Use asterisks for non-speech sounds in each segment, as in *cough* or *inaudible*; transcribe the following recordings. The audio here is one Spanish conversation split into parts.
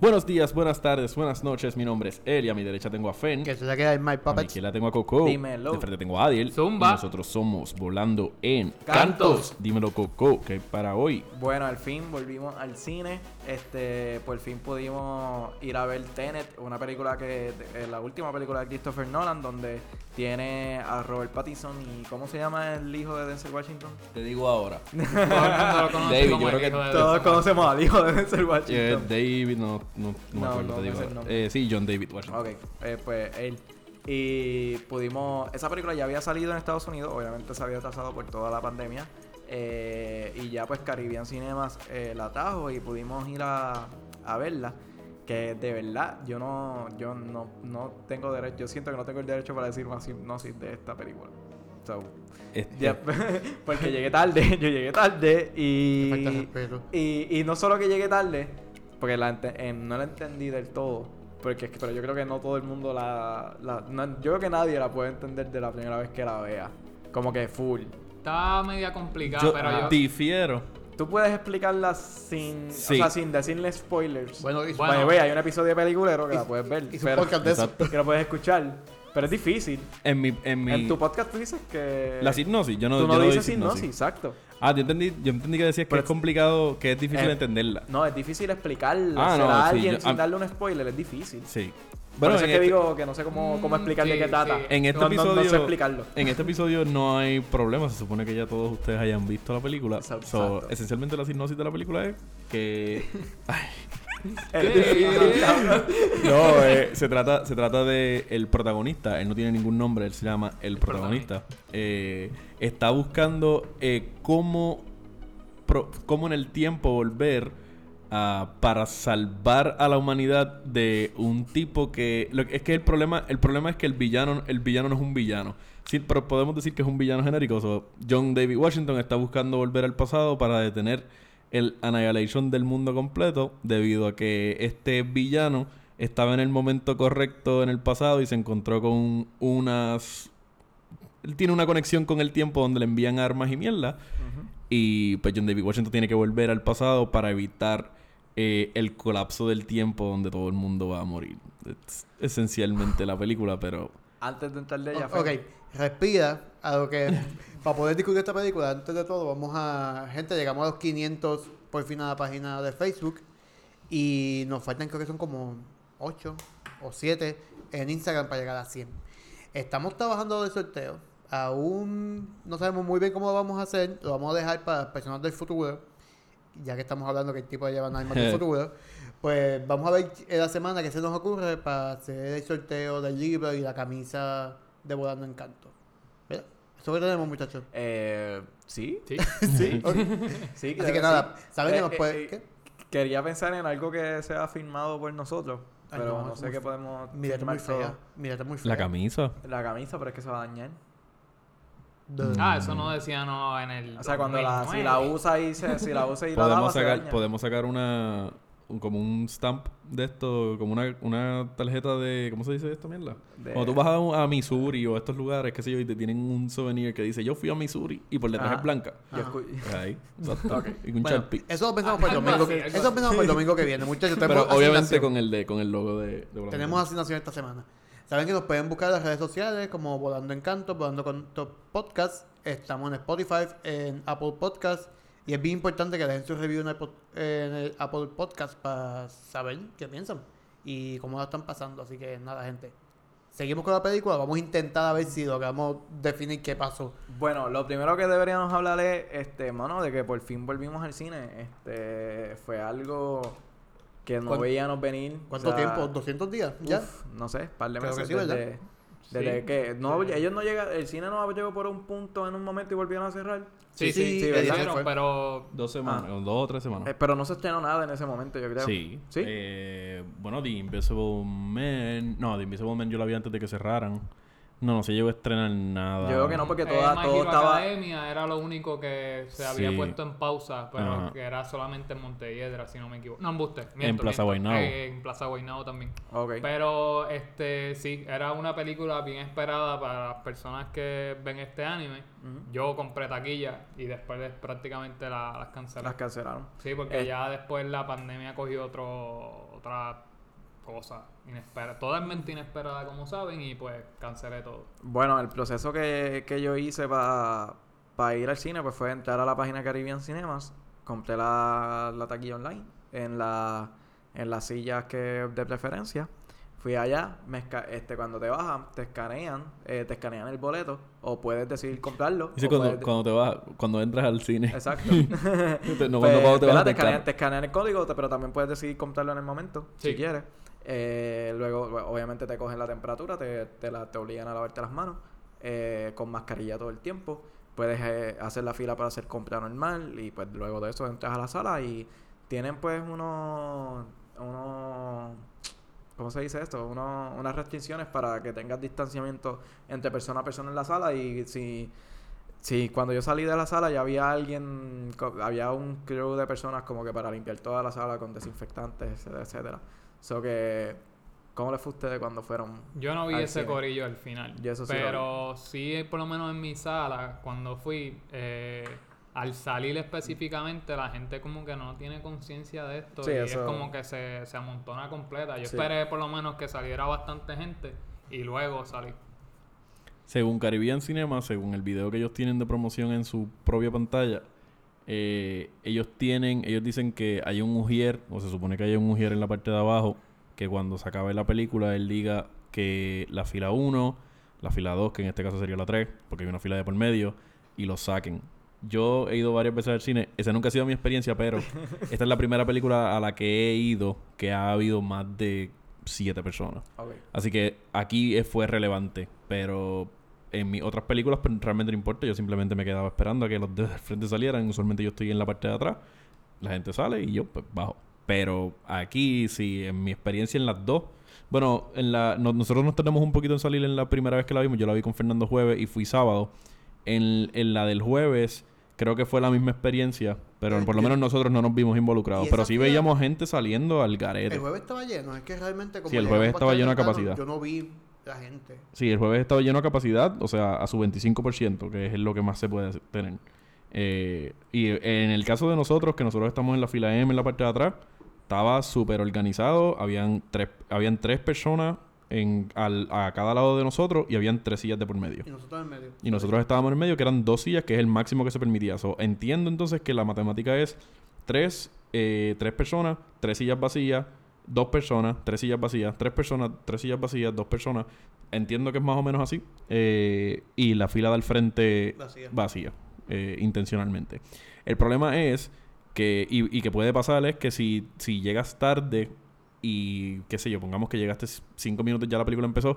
Buenos días, buenas tardes, buenas noches. Mi nombre es Eli. A mi derecha tengo a Fen. Que se le queda en My A mi Puppets. izquierda tengo a Coco. Dímelo. De frente tengo a Adiel. Zumba. Y nosotros somos Volando en Cantos. Dímelo, Coco, que para hoy. Bueno, al fin volvimos al cine. Este, por fin pudimos ir a ver Tenet, una película que eh, la última película de Christopher Nolan, donde tiene a Robert Pattinson y ¿cómo se llama el hijo de Denzel Washington? Te digo ahora. *laughs* David, yo creo que Todos conocemos al hijo de *laughs* Denzel Eh, Washington. David, no, no, no me No, acuerdo, no te me digo sé. Eh, sí, John David Washington. Ok, eh, pues él. Y pudimos. Esa película ya había salido en Estados Unidos, obviamente se había atrasado por toda la pandemia. eh, y ya, pues, Caribbean Cinemas eh, la trajo y pudimos ir a, a verla. Que de verdad, yo no yo no, no tengo derecho. Yo siento que no tengo el derecho para decir una sinopsis de esta película. So, Este, ya, *laughs* porque llegué tarde, *laughs* yo llegué tarde y. Y, y no solo que llegué tarde, porque la ente- eh, no la entendí del todo. Porque es que, pero yo creo que no todo el mundo la. la- no- yo creo que nadie la puede entender de la primera vez que la vea. Como que full. Estaba media complicada, yo pero yo. difiero. Tú puedes explicarla sin. Sí. O sea, sin decirle spoilers. Bueno, y Bueno. Hay un episodio de peliculero que Y- la puedes ver. y su pero- que lo puedes escuchar. Pero es difícil. En mi, en mi En tu podcast tú dices que. la hipnosis, yo no, Tú yo no no doy dices hipnosis, exacto. Ah, yo entendí, yo entendí que decías que Pero es complicado, que es difícil Eh, entenderla. No, es difícil explicarle Ah, a no, sí, alguien yo- sin ah- darle un spoiler, es difícil. Sí. Bueno, Bueno, eso es que este, digo que no sé cómo, cómo Mm, explicar de sí, qué trata. sí. en este No- no- episodio. No, sé explicarlo. En este episodio no hay problema. Se supone que ya todos ustedes hayan visto la película. Exacto. So, esencialmente la sinopsis de la película es que. *laughs* Ay, Es difícil, cabrón. no, eh, se trata, se trata de el protagonista. Él no tiene ningún nombre, él se llama el protagonista. Eh, está buscando eh, cómo, pro- cómo en el tiempo volver a- para salvar a la humanidad de un tipo que lo- es que el problema el problema es que el villano el villano no es un villano. Sí pero podemos decir que es un villano genérico. So, John David Washington está buscando volver al pasado para detener el annihilation del mundo completo debido a que este villano estaba en el momento correcto en el pasado y se encontró con unas él tiene una conexión con el tiempo donde le envían armas y mierda. Y pues John David Washington tiene que volver al pasado para evitar eh, el colapso del tiempo donde todo el mundo va a morir. Es esencialmente la película, pero... Antes de entrar de ella, O- ok, respira a lo que... para poder discutir esta película, antes de todo, vamos a... Gente, llegamos a los 500 por fin a la página de Facebook. Y nos faltan, creo que son como 8 o 7 en Instagram para llegar a 100. Estamos trabajando del sorteo. Aún no sabemos muy bien cómo lo vamos a hacer. Lo vamos a dejar para personas del futuro. Ya que estamos hablando que el tipo de llevan almas del *laughs* futuro. Pues vamos a ver en la semana qué se nos ocurre para hacer el sorteo del libro y la camisa de Volando Encanto. ¿Verdad? Eso que tenemos, muchachos. Eh, ¿Sí? Sí. *laughs* Sí. *laughs* Sí Así que nada, ¿saben que Eh, nos puede...? eh, ¿qué? Quería pensar en algo que sea firmado por nosotros. Ay, Pero no, sé qué podemos. Mírate muy fea. todo. Mírate muy fea. La camisa. La camisa, pero es que se va a dañar. Ah, eso no decía no en el. O sea, cuando la, si 2009. la usa y se, si la usa y la lava, Podemos se sacar, daña. podemos sacar una... un- como un stamp de esto, como una, una tarjeta de... ¿Cómo se dice esto, mierda? De- Cuando tú vas a, a Missouri o a estos lugares, qué sé yo, y te tienen un souvenir que dice yo fui a Missouri y por detrás Ajá. es blanca. Yo Pues Ahí, *laughs* exacto. Y un Bueno, eso lo pensamos para el domingo. así, que- eso pensamos para el domingo que viene, muchachos. Pero obviamente asignación. con el de con el logo de... de Tenemos asignación esta semana. Saben que nos pueden buscar en las redes sociales como Volando Encanto, Volando con Top Podcast. Estamos en Spotify, en Apple Podcast. Y es bien importante que dejen su review en el, Apple Podcast para saber qué piensan y cómo la están pasando. Así que nada, gente. Seguimos con la película. Vamos a intentar a ver si logramos definir qué pasó. Bueno, lo primero que deberíamos hablar es, este, mano, de que por fin volvimos al cine. Este, fue algo que no ¿Cuán- veíamos venir. ¿Cuánto O sea, tiempo? ¿200 días? ¿Ya? uf, no sé, par de Creo que meses sí, desde, desde Sí. que no, Sí. ellos no llegan, el cine no llegó por un punto en un momento y volvieron a cerrar. Sí, Sí, sí, Fue. pero. Dos semanas, Ah. o dos o tres semanas. Eh, pero no se estrenó nada en ese momento, yo creo. Sí. ¿Sí? Eh, bueno, The Invisible Man. No, The Invisible Man yo la vi antes de que cerraran. No, no se llegó a estrenar nada. Yo creo que no, porque eh, toda, My todo estaba. Academia era lo único que se había Sí. puesto en pausa, pero Ajá. que era solamente en Montelledra, si no me equivoco. No, en Buste. miento, Plaza. Guaynabo. Eh, en Plaza Guaynabo también. Ok. Pero, este, sí, era una película bien esperada para las personas que ven este anime. Yo compré taquilla y después prácticamente la- las cancelé. Las cancelaron. Sí, porque Eh. ya después la pandemia cogió otro, otra cosa inesperada. Totalmente inesperada, como saben, y pues cancelé todo. Bueno, el proceso que, que yo hice para ir al cine pues fue entrar a la página Caribbean Cinemas, compré la, la taquilla online en, la, en las sillas que de preferencia. Fui allá, me esca- este, cuando te bajan, te escanean, eh, te escanean el boleto, o puedes decidir comprarlo. Dice cuando, puedes- cuando te vas, cuando entras al cine. Exacto. Te- *laughs* no, Pues, cuando, cuando te vas te, escanean, te escanean el código, pero también puedes decidir comprarlo en el momento, si quieres. Eh, luego, obviamente, te cogen la temperatura, te, te, la- te obligan a lavarte las manos eh, con mascarilla todo el tiempo. Puedes eh, hacer la fila para hacer compra normal y pues luego de eso entras a la sala y tienen pues unos... unos ¿Cómo se dice esto? Uno- unas restricciones para que tengas distanciamiento entre persona a persona en la sala y si... Sí, cuando yo salí de la sala ya había alguien, había un crew de personas como que para limpiar toda la sala con desinfectantes, etcétera, etcétera. So que, ¿cómo les fue a ustedes cuando fueron? Yo no vi al ese cine? corillo al final. Yo eso sí lo pero sí, por lo menos en mi sala, cuando fui, eh, al salir específicamente, la gente como que no tiene conciencia de esto. Sí, y eso- es como que se, se amontona completa. Yo Sí. esperé por lo menos que saliera bastante gente y luego salí. Según Caribbean Cinema, según el video que ellos tienen de promoción en su propia pantalla, eh, ellos tienen, ellos dicen que hay un ujier, o se supone que hay un ujier en la parte de abajo, que cuando se acabe la película, él diga que la fila 1, la fila 2, que en este caso sería la 3, porque hay una fila de por medio, y lo saquen. Yo he ido varias veces al cine, esa nunca ha sido mi experiencia, pero *laughs* esta es la primera película a la que he ido que ha habido más de siete personas. Así que aquí fue relevante, pero en mis otras películas pues, realmente no importa. Yo simplemente me quedaba esperando a que los de frente salieran. Usualmente yo estoy en la parte de atrás, la gente sale y yo pues bajo. Pero aquí sí, en mi experiencia en las dos, bueno, en la, no- nosotros nos tardamos un poquito en salir en la primera vez que la vimos. Yo la vi con Fernando jueves y fui sábado. En, en la del jueves creo que fue la misma experiencia, pero por lo menos nosotros no nos vimos involucrados. ¿Y Pero sí veíamos gente saliendo al garete. El jueves estaba lleno, es que realmente como Sí, el jueves estaba lleno a capacidad. Yo no vi gente. Sí, el jueves estaba lleno a capacidad, o sea, a su 25%, que es lo que más se puede tener. Eh, y en el caso de nosotros, que nosotros estamos en la fila M en la parte de atrás, estaba súper organizado. Habían tres, habían tres personas en, al- a cada lado de nosotros y habían tres sillas de por medio. Y nosotros en medio. Y nosotros estábamos en medio, que eran dos sillas, que es el máximo que se permitía. So, entiendo entonces que la matemática es tres, eh, tres personas, tres sillas vacías, dos personas, tres sillas vacías, tres personas, tres sillas vacías, dos personas. Entiendo que es más o menos así. Eh, y la fila del frente Vacía. vacía, eh, intencionalmente. El problema es que, y, y que puede pasar, es que si, si llegas tarde y, qué sé yo, pongamos que llegaste cinco minutos ya la película empezó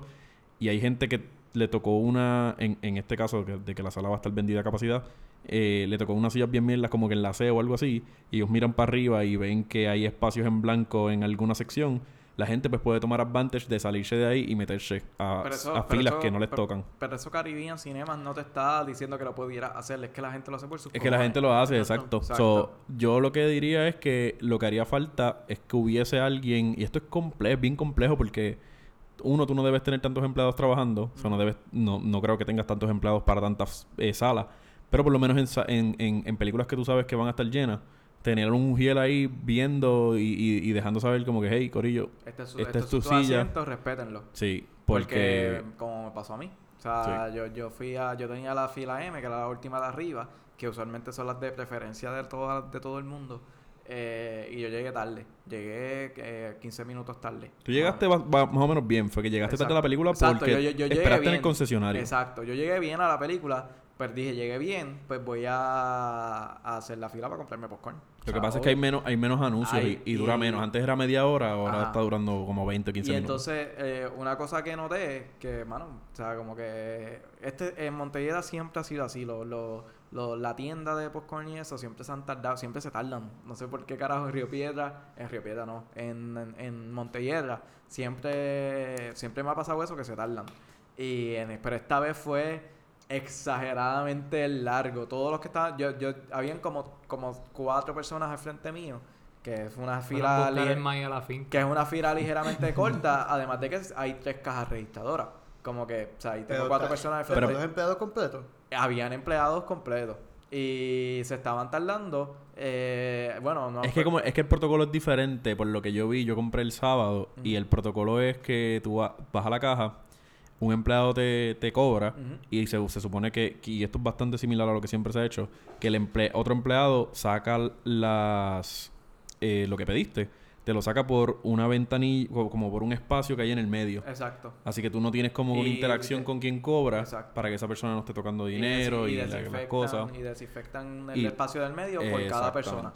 y hay gente que le tocó una, en, en este caso que- de que la sala va a estar vendida a capacidad, eh, le tocó unas sillas bien mierdas como que en la C o algo así, y ellos miran para arriba y ven que hay espacios en blanco en alguna sección, la gente pues puede tomar advantage de salirse de ahí y meterse a, eso- filas eso- que no les pero- tocan. Pero eso Caribbean Cinemas no te está diciendo que lo pudieras hacer, es que la gente lo hace por sus Es que la gente lo hace, Exacto. So, yo lo que diría es que lo que haría falta es que hubiese alguien, y esto es complejo, bien complejo porque uno, tú no debes tener tantos empleados trabajando, o sea, no, debes, no, no creo que tengas tantos empleados para tantas eh, salas, pero por lo menos en, en, en, películas que tú sabes que van a estar llenas, tener un giel ahí viendo y, y, y dejando saber como que, hey, Corillo, Este es su, Esta este es tu silla. asiento, respétenlo. sí, Porque, porque... como me pasó a mí. O sea, yo, yo fui a, yo tenía la fila M, que era la última de arriba, que usualmente son las de preferencia de todo, de todo el mundo. Eh, y yo llegué tarde. Llegué eh, 15 minutos tarde. Tú llegaste Ah, más o menos bien, fue que llegaste tarde a la película Exacto, porque yo- yo- yo llegué esperaste en el concesionario. Exacto, yo llegué bien a la película, pero dije, llegué bien, pues voy a, a hacer la fila para comprarme popcorn. Lo que pasa es que hay menos, hay menos anuncios y, y dura y- menos. Antes era media hora, ahora Ajá. está durando como 20 o 15 Y minutos. entonces, eh, una cosa que noté, que, mano, o sea, como que este en Montellera siempre ha sido así. Lo, lo, lo- la tienda de popcorn y eso siempre se han tardado, siempre se tardan. No sé por qué carajo en Río Piedra, en Río Piedra no, en, en, en Montelledra, siempre, siempre me ha pasado eso que se tardan. Y en- pero esta vez fue exageradamente largo. Todos los que estaban, yo, yo, habían como, como cuatro personas al frente mío, que fue una fila que es una fila *laughs* ligeramente corta, además de que hay tres cajas registradoras. Como que, o sea, ahí tengo Pero cuatro está- personas al pero frente. los empleados completos. Habían empleados completos. y se estaban tardando. Eh, bueno, no Es que como es que el protocolo es diferente, por lo que yo vi, yo compré el sábado y el protocolo es que tú va- vas a la caja, un empleado te, te cobra y se, se supone que, y esto es bastante similar a lo que siempre se ha hecho, que el emple- otro empleado saca las eh, lo que pediste, te lo saca por una ventanilla, como por un espacio que hay en el medio. Exacto. Así que tú no tienes como una Y- interacción con quien cobra Exacto. para que esa persona no esté tocando Y dinero y, las desinfectan- cosas. Y desinfectan el Y- espacio del medio por cada persona.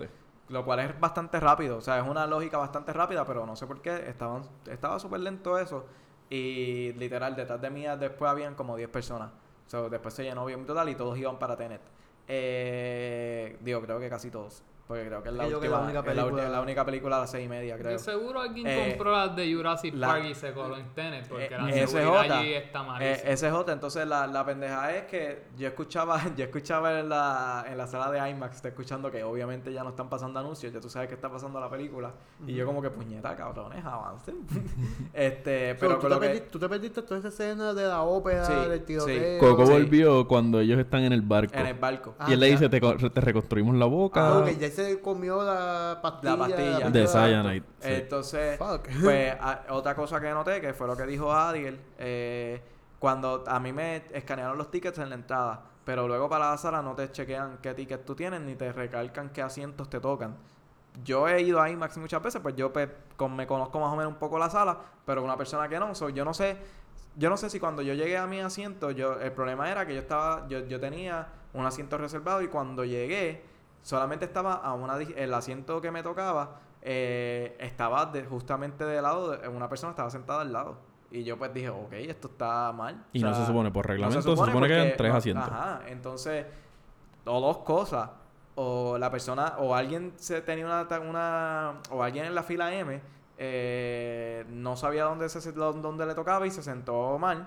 Lo cual es bastante rápido. O sea, es una lógica bastante rápida, pero no sé por qué. Estaban, estaba súper lento eso. Y literal, detrás de mí después habían como 10 personas. O sea, después se llenó bien total y todos iban para Tenet. Eh, digo, creo que casi todos. Porque creo que es la, que última, la única es la, película- única película a las 6 y media, creo. Seguro alguien Eh, compró las de Jurassic la- Park y se coló en Tenet porque Eh, la seguridad J, allí está Eh, malísima. otra. Entonces, la, la pendeja es que yo escuchaba, *laughs* yo escuchaba en la, en la sala de IMAX, está escuchando que obviamente ya no están pasando anuncios, ya tú sabes que está pasando la película. Y yo como que, puñeta, cabrones, avancen. *laughs* *laughs* este, So, pero ¿tú, con te lo que... perdiste, tú te perdiste toda esa escena de la ópera, Sí, del sí. tiroteo. Coco Sí. volvió cuando ellos están en el barco. En el barco. Ah, y él le dice, te, co- te reconstruimos la boca. Ah, se comió la pastilla. La pastilla. de Cyanide. sí. Entonces, Fuck. *laughs* pues a- otra cosa que noté, que fue lo que dijo Adiel, eh, cuando a mí me escanearon los tickets en la entrada, pero luego para la sala no te chequean qué tickets tú tienes ni te recalcan qué asientos te tocan. Yo he ido a IMAX muchas veces, pues yo pues, con- me conozco más o menos un poco la sala, pero una persona que no, so, yo no sé, yo no sé si cuando yo llegué a mi asiento, yo el problema era que yo estaba, yo, yo tenía un asiento reservado y cuando llegué solamente estaba a una el asiento que me tocaba eh, estaba de- justamente de lado de una persona estaba sentada al lado. Y yo pues dije ok esto está mal. Y no se supone, por no reglamento, se supone que eran tres asientos. ajá entonces o dos cosas o la persona o alguien se tenía una, una o alguien en la fila M eh, no sabía dónde se dónde le tocaba y se sentó mal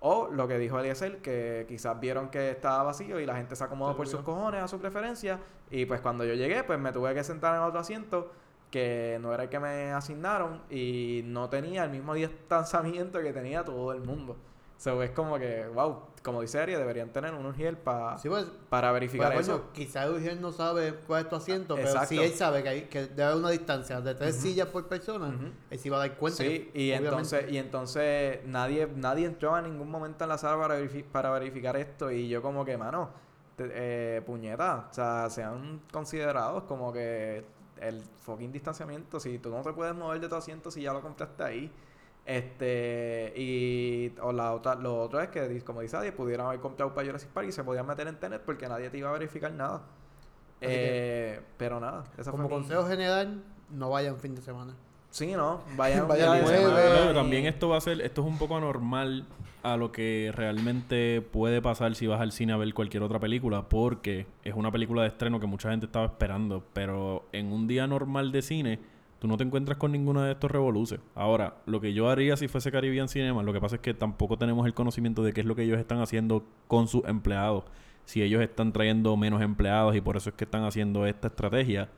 o lo que dijo Eliezer, que quizás vieron que estaba vacío y la gente se acomodó por sus cojones a su preferencia. Y pues cuando yo llegué, pues me tuve que sentar en otro asiento que no era el que me asignaron y no tenía el mismo distanciamiento que tenía todo el mundo. So, es como que, wow, como dice Ari, deberían tener un URGL pa- Sí, pues, para verificar Bueno, eso. coño, quizá Eugenio no sabe cuál es tu asiento, pero Exacto. si él sabe que, hay, que debe haber una distancia de tres sillas por persona, él sí va a dar cuenta. Sí, y obviamente. entonces, y entonces nadie, nadie entró a ningún momento en la sala para, verifi- para verificar esto. Y yo como que, mano, te- eh, puñeta, o sea, sean considerados como que el fucking distanciamiento, si tú no te puedes mover de tu asiento si ya lo compraste ahí. Este, y o la otra, lo otro es que, como dice Adi, pudieran haber comprado para Jurassic Park y se podían meter en Tenet porque nadie te iba a verificar nada. Eh, pero nada, esa Como fue mi- consejo general, no vayan fin de semana. Sí, ¿no? Vayan, *laughs* Vayan día de semana Claro, y- también esto va a ser, esto es un poco anormal a lo que realmente puede pasar si vas al cine a ver cualquier otra película, porque es una película de estreno que mucha gente estaba esperando, pero en un día normal de cine, tú no te encuentras con ninguna de estos revoluces. Ahora, lo que yo haría si fuese Caribbean Cinema, lo que pasa es que tampoco tenemos el conocimiento de qué es lo que ellos están haciendo con sus empleados. Si ellos están trayendo menos empleados y por eso es que están haciendo esta estrategia.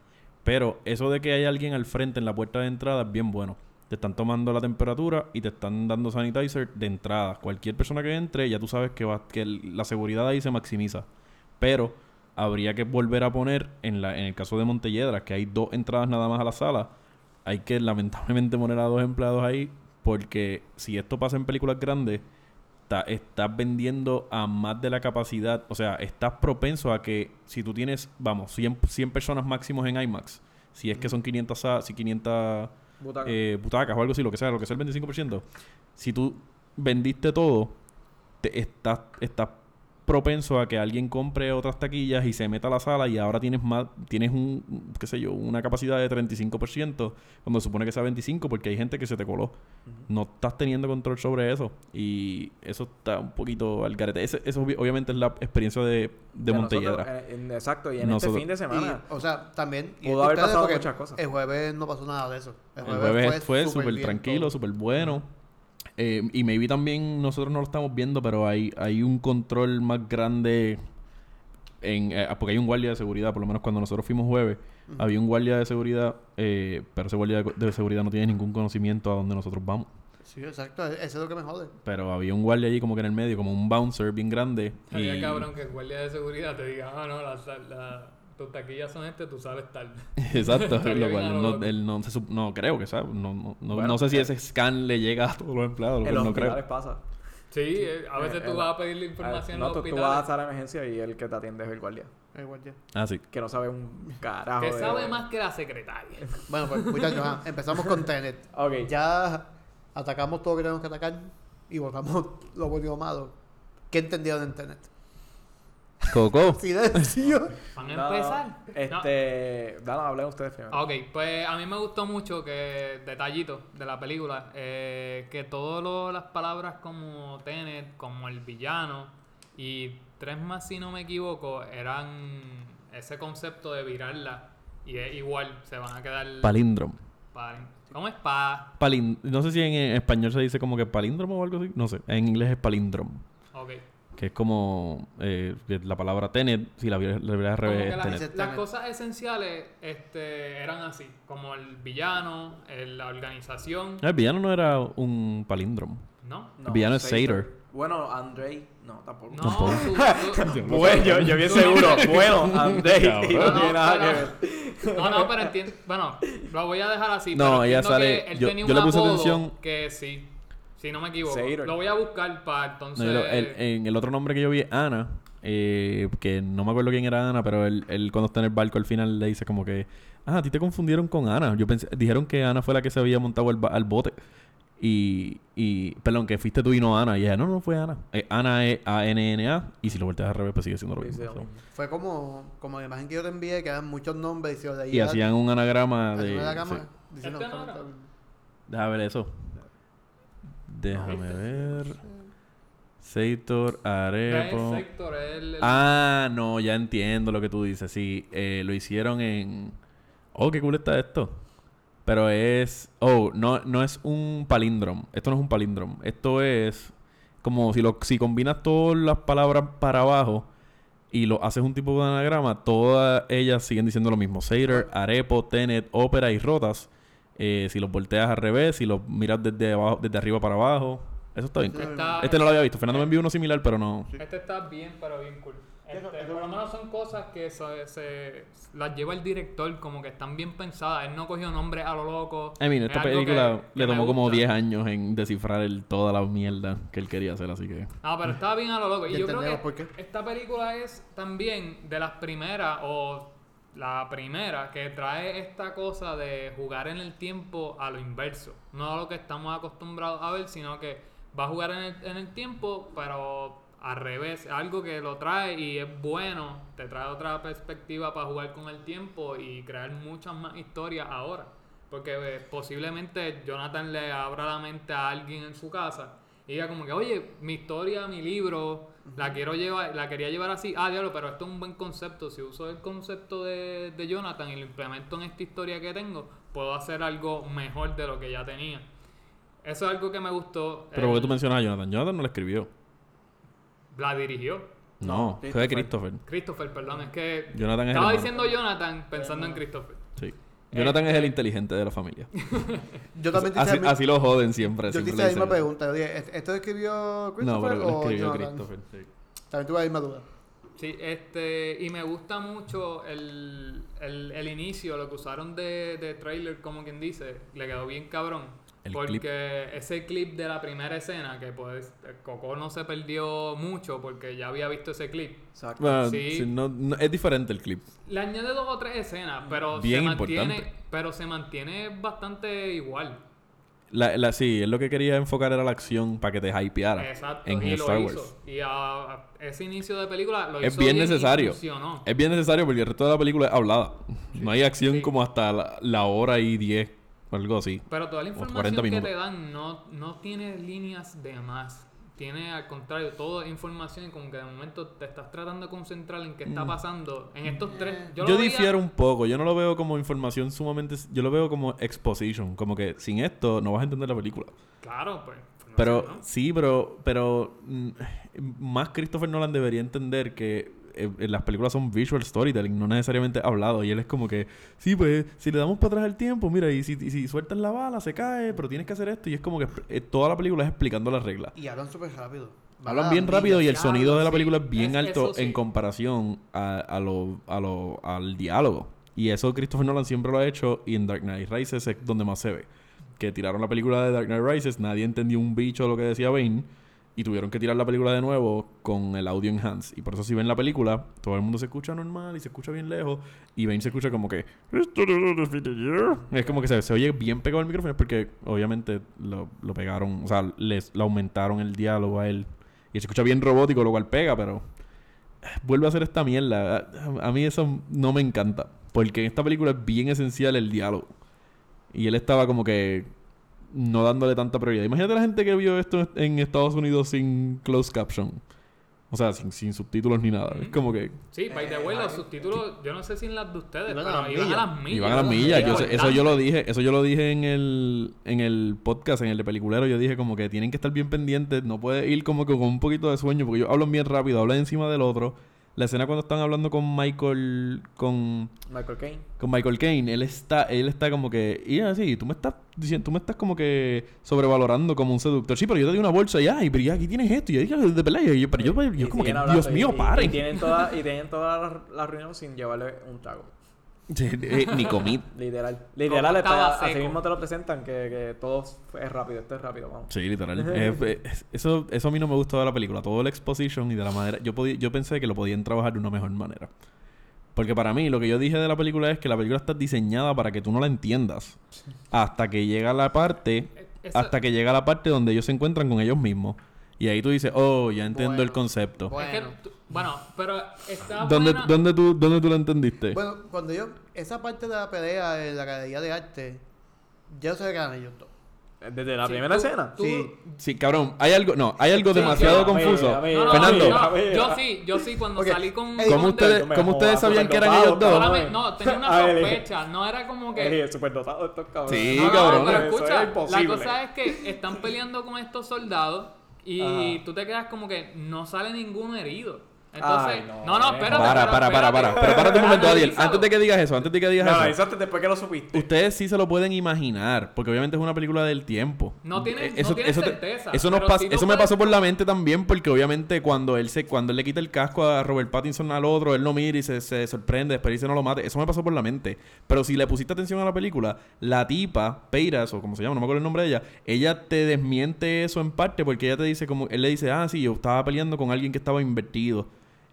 Pero eso de que hay alguien al frente en la puerta de entrada es bien bueno. Te están tomando la temperatura y te están dando sanitizer de entrada. Cualquier persona que entre, ya tú sabes que, va, que la seguridad ahí se maximiza. Pero habría que volver a poner, en, la, en el caso de Montelledra, que hay dos entradas nada más a la sala, hay que lamentablemente poner a dos empleados ahí porque si esto pasa en películas grandes, ta- estás vendiendo a más de la capacidad. O sea, estás propenso a que si tú tienes, vamos, 100, 100 personas máximos en IMAX, si es que son 500, sa- si 500 Butaca. eh, butacas o algo así, lo que sea, lo que sea el 25%, si tú vendiste todo, te estás, estás propenso a que alguien compre otras taquillas y se meta a la sala y ahora tienes más, tienes un, qué sé yo, una capacidad de 35%, cuando se supone que sea 25% porque hay gente que se te coló. No estás teniendo control sobre eso y eso está un poquito al garete. Ese- eso obvi- obviamente es la experiencia de, de nosotros, eh, exacto, y en Nosotros- este fin de semana. Y, o sea, también. y Pudo haber pasado muchas cosas. El jueves no pasó nada de eso. El jueves fue súper tranquilo, súper bueno. Eh, y maybe también nosotros no lo estamos viendo, pero hay, hay un control más grande en eh, porque hay un guardia de seguridad, por lo menos cuando nosotros fuimos jueves, había un guardia de seguridad, eh, pero ese guardia de, de seguridad no tiene ningún conocimiento a dónde nosotros vamos. Sí, exacto. e- Eso es lo que me jode. Pero había un guardia allí como que en el medio, como un bouncer bien grande. Sería y... cabrón que el guardia de seguridad te diga, ah, no, las la, tus taquillas son este, tú sales tarde. *laughs* Exacto, *laughs* lo cual lo no, él no, se no creo que sabe. No, no, no, Bueno, no sé si eh, ese scan le llega a todos los empleados, lo En los no creo. hospitales pasa. Sí, eh, a veces Eh, tú eh, vas a pedirle información en no, los tú, tú vas a la emergencia y el que te atiende es el guardia. El guardia. Ah, sí. Que no sabe un carajo. Que de- sabe más que la secretaria. *laughs* Bueno, pues muchachos, ajá, empezamos con Tenet. Ok. Ya atacamos todo lo que tenemos que atacar y volvamos lo bueno y lo malo. ¿Qué entendieron en Tenet? Coco. *laughs* Silencio. ¿Van a No, empezar? No. Este. Dale, hablen ustedes primero. Ok, pues a mí me gustó mucho que, detallito de la película, eh, que todas las palabras como Tenet, como el villano y tres más si no me equivoco, eran ese concepto de virarla y es igual, se van a quedar... Palíndromo. pa- ¿Cómo es? Pa... Palín- no sé si en, en español se dice como que palíndromo o algo así. No sé. En inglés es palíndromo. Ok. Que es como eh, la palabra tenet, si la viera al revés, las, tenet. Tenet. las cosas esenciales este, eran así, como el villano, el- la organización, El villano no era un palíndromo. ¿no? El villano es Sator. Bueno, Andrei. No, tampoco. No, *laughs* Tampoco. su- *laughs* su- Bueno, yo, yo bien seguro. bueno, Andrei. No tiene No, nada pero- que ver. No, no, pero entiendo. Bueno, lo voy a dejar así. No, pero ella sale- que él yo- tenía yo un le puse apodo atención- Que sí. Si no me equivoco. Sator. Lo voy a buscar para No, entonces. el, el- en el otro nombre que yo vi es Ana, eh, que no me acuerdo quién era Ana, pero él, él cuando está en el barco al final le dice como que, ah, a ti te confundieron con Ana. Yo pensé, dijeron que Ana fue la que se había montado al, bote. Y, y, perdón, que fuiste tú y no Ana. Y ella, no, no fue Ana. Eh, Ana es A-N-N-A. Y si lo volteas al revés, pues sigue siendo lo mismo. sí. Fue como, como la imagen que yo te envié, que eran muchos nombres y se los Y hacían un anagrama de... de la cama, sí. diciendo Este no Déjame ver eso. Déjame ver. Seitor, Arepo. Sector, el, el- Ah, no, ya entiendo lo que tú dices. Sí, eh, lo hicieron en. Oh, qué cool está esto. Pero es. Oh, no, no es un palíndromo. Esto no es un palíndromo. Esto es como si lo si combinas todas las palabras para abajo y lo haces un tipo de anagrama, todas ellas siguen diciendo lo mismo. Sater, Arepo, Tenet, Ópera y Rotas. Eh, si los volteas al revés, si los miras desde abajo, desde arriba para abajo. Eso está bien. Está- Este no lo había visto. Fernando me envió uno similar, pero no. Este está bien, pero bien cool. Este, Eso- eso- por lo menos son cosas que se, se- las lleva el director, como que están bien pensadas. Él no cogió nombres a lo loco. I mean, Es esta película que le tomó como gusta. 10 años en descifrar el, toda la mierda que él quería hacer, así que... No, pero estaba bien a lo loco. Y yo creo que por qué. esta película es también de las primeras, o la primera, que trae esta cosa de jugar en el tiempo a lo inverso. No a lo que estamos acostumbrados a ver, sino que va a jugar en el, en el tiempo, pero al revés. Algo que lo trae y es bueno, te trae otra perspectiva para jugar con el tiempo y crear muchas más historias ahora. Porque eh, posiblemente Jonathan le abra la mente a alguien en su casa y diga como que, oye, mi historia, mi libro, la quiero llevar, la quería llevar así. Ah, diablo, pero esto es un buen concepto. Si uso el concepto de, de Jonathan y lo implemento en esta historia que tengo, puedo hacer algo mejor de lo que ya tenía. Eso es algo que me gustó. Pero ¿por qué El- tú mencionas a Jonathan? Jonathan no la escribió. La dirigió. No, fue de Christopher. Christopher, perdón, es que Jonathan es el estaba diciendo Jonathan pensando en Christopher. Sí. Jonathan es el Este- inteligente de la familia. *laughs* Yo también te hice así, mi- así lo joden siempre. yo te hice la misma pregunta. Yo dije, ¿est- ¿esto escribió Christopher No, pero lo o escribió? Christopher. sí. También tuve la misma duda. Sí, este, y me gusta mucho el, el, el inicio, lo que usaron de, de trailer, como quien dice, le quedó bien cabrón. El porque clip. ese clip de la primera escena, que pues Coco no se perdió mucho porque ya había visto ese clip. Exacto. Bueno, Sí. sí, no- no- es diferente el clip. Le añade dos o tres escenas, pero Bien se mantiene, importante. pero se mantiene bastante igual. La, la, sí, él lo que quería enfocar era la acción para que te hypeara Exacto, en y Star lo Wars. hizo. Y a, a ese inicio de película lo Es hizo bien y necesario. funcionó. Es bien necesario porque el resto de la película es hablada. No hay acción Sí. como hasta la, la hora y 10 o algo así. Pero toda la información 40 que te dan no, no tiene líneas de más. Tiene al contrario, todo es información y como que de momento te estás tratando de concentrar en qué está pasando en estos tres. Mm. Yo, lo veía- difiero un poco. Yo no lo veo como información sumamente... Yo lo veo como exposition. Como que sin esto no vas a entender la película. Claro, pues. no Pero sí, pero, pero mm, más Christopher Nolan debería entender que eh, en las películas son visual storytelling, no necesariamente hablado. Y él es como que, sí, pues, si le damos para atrás el tiempo, mira, y si, y si sueltas la bala, se cae, pero tienes que hacer esto. Y es como que eh, toda la película es explicando las reglas. Y hablan súper rápido. Hablan bien rápido y el sonido de la sí. película es bien Es- alto sí. en comparación a, a lo, a lo, al diálogo. Y eso Christopher Nolan siempre lo ha hecho y en Dark Knight Rises es donde más se ve. Que tiraron la película de Dark Knight Rises, nadie entendió un bicho de lo que decía Bane y tuvieron que tirar la película de nuevo con el audio enhanced. Y por eso si ven la película, todo el mundo se escucha normal y se escucha bien lejos y Bane se escucha como que... Es como que se, oye bien pegado al micrófono porque obviamente lo, lo pegaron, o sea, les le aumentaron el diálogo a él. Y se escucha bien robótico, lo cual pega, pero eh, vuelve a hacer esta mierda. A, a mí eso no me encanta. Porque en esta película es bien esencial el diálogo. Y él estaba como que no dándole tanta prioridad. Imagínate la gente que vio esto en Estados Unidos sin closed caption. O sea, sin, sin subtítulos ni nada. Es como que Sí, by the way, Eh, los ay, subtítulos, yo no sé si en las de ustedes, Iban a pero las iban a millas. las millas. iban a las millas. Yo sé- eso yo lo dije, eso yo lo dije en el, en el podcast, en el de peliculero. Yo dije como que tienen que estar bien pendientes. No puede ir como que con un poquito de sueño, porque ellos hablan bien rápido, hablan encima del otro. La escena cuando están hablando con Michael, con Michael Caine. con Michael Caine, él está, él está como que, y así, tú me estás diciendo, tú me estás como que sobrevalorando como un seductor. Sí, pero yo te di una bolsa y ay, pero ya aquí tienes esto. Y yo dije, de pelea, y yo, pero yo, yo, Y como que, Dios y- mío, y- paren. Y tienen toda, y *laughs* tienen toda la, la reunión sin llevarle un trago. Eh, Ni comí. *laughs* Literal. Literal, está, así seco. mismo te lo presentan, que, que todo es rápido, esto es rápido, vamos. Sí, literal. *laughs* Eh, eso, eso a mí no me gustó de la película. Todo el exposition y de la manera. Yo, podía, yo pensé que lo podían trabajar de una mejor manera. Porque para mí, lo que yo dije de la película es que la película está diseñada para que tú no la entiendas. Hasta que llega la parte. Eso- Hasta que llega la parte donde ellos se encuentran con ellos mismos. Y ahí tú dices, oh, ya entiendo el concepto. bueno. Es que tú- bueno, pero está ¿Dónde, buena- dónde, tú, ¿Dónde tú lo entendiste? Bueno, cuando yo... Esa parte de la pelea en la galería de arte, ya se ganan ellos dos. Desde la Sí, primera tú- escena. tú- Sí. Sí, cabrón. Hay algo, no, hay algo Sí, demasiado sí, confuso. a ver, Fernando. no, yo sí, yo sí, cuando salí con... ¿Cómo con- ustedes, ¿cómo ustedes sabían que eran ellos dos? no, tenía una A ver, sospecha, no era como que... Eh, súper dotado estos cabrones. Sí, No, cabrón. pero escucha, la cosa es que están peleando con estos soldados y Ajá. tú te quedas como que no sale ninguno herido. Entonces, Ay, no, no, no, eh. espérate. Para, pero para, para, para. espérate. Pero párate un momento, Adiel. Antes de que digas eso, antes de que digas No, eso. lo avisaste después que lo supiste. Ustedes sí se lo pueden imaginar, porque obviamente es una película del tiempo. No tienes- Eh, no tienes te- certeza, eso nos pas- eso me pasó por la mente también, porque obviamente cuando él se, cuando él le quita el casco a Robert Pattinson al otro, él lo mira y se, se sorprende, después dice no lo mate. Eso me pasó por la mente. Pero si le pusiste atención a la película, la tipa, Peiras, o como se llama, no me acuerdo el nombre de ella, ella te desmiente eso en parte, porque ella te dice como, él le dice, ah, sí, yo estaba peleando con alguien que estaba invertido.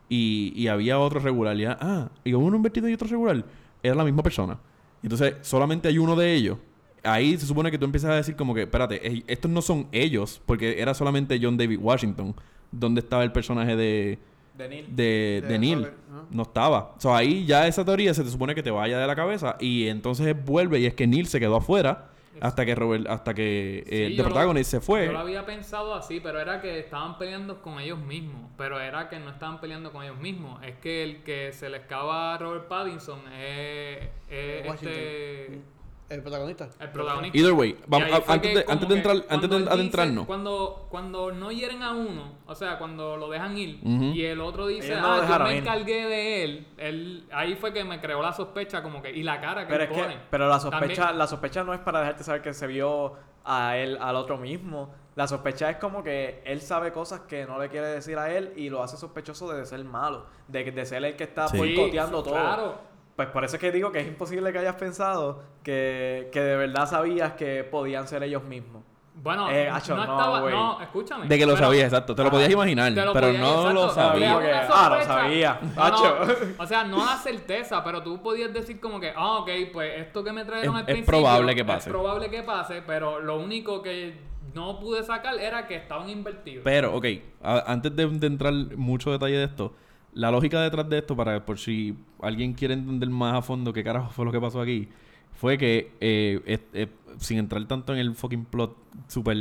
Y, y había otro regular. Y ah, y uno invertido y otro regular. Era la misma persona. Entonces, solamente hay uno de ellos. Ahí se supone que tú empiezas a decir como que, espérate, estos no son ellos, porque era solamente John David Washington. donde estaba el personaje de, De Neil. de, De de Neil? Robert, ajá. No estaba. O sea, ahí ya esa teoría se te supone que te vaya de la cabeza y entonces vuelve y es que Neil se quedó afuera hasta que Robert, hasta que Sí, eh, yo The lo- Protagonist se fue. Yo lo había pensado así, pero era que estaban peleando con ellos mismos. Pero era que no estaban peleando con ellos mismos. Es que el que se le escapa a Robert Pattinson es, es Washington. este, El protagonista. el protagonista. Either way, vamos, a- antes, que de, antes de entrar, antes cuando de adentrarnos. Cuando, cuando no hieren a uno, o sea, cuando lo dejan ir, y el otro dice, Ellos no lo ah, yo me ir". encargué de él, él, ahí fue que me creó la sospecha, como que, y la cara que Pero él es que, pone. pero la sospecha, También- la sospecha no es para dejarte saber que se vio a él, al otro mismo. La sospecha es como que él sabe cosas que no le quiere decir a él y lo hace sospechoso de ser malo, de, de ser el que está Sí. boicoteando Sí, todo. Claro. Pues por eso es que digo que es imposible que hayas pensado que, que de verdad sabías que podían ser ellos mismos. Bueno, Eh, acho, no no, estaba, no, escúchame. De que lo pero- sabías, exacto. Te lo Ah, podías imaginar, lo pero podías- no exacto, lo sabías. que, ah, lo sabía, No, o sea, no la certeza, pero tú podías decir como que, ah, ok, pues esto que me trajeron Es- al es principio. probable que pase. Es probable que pase, pero lo único que no pude sacar era que estaban invertidos. Pero, ok, a- antes de, de entrar mucho detalle de esto, la lógica detrás de esto, para por si alguien quiere entender más a fondo qué carajo fue lo que pasó aquí, fue que, eh, eh, sin entrar tanto en el fucking plot, super.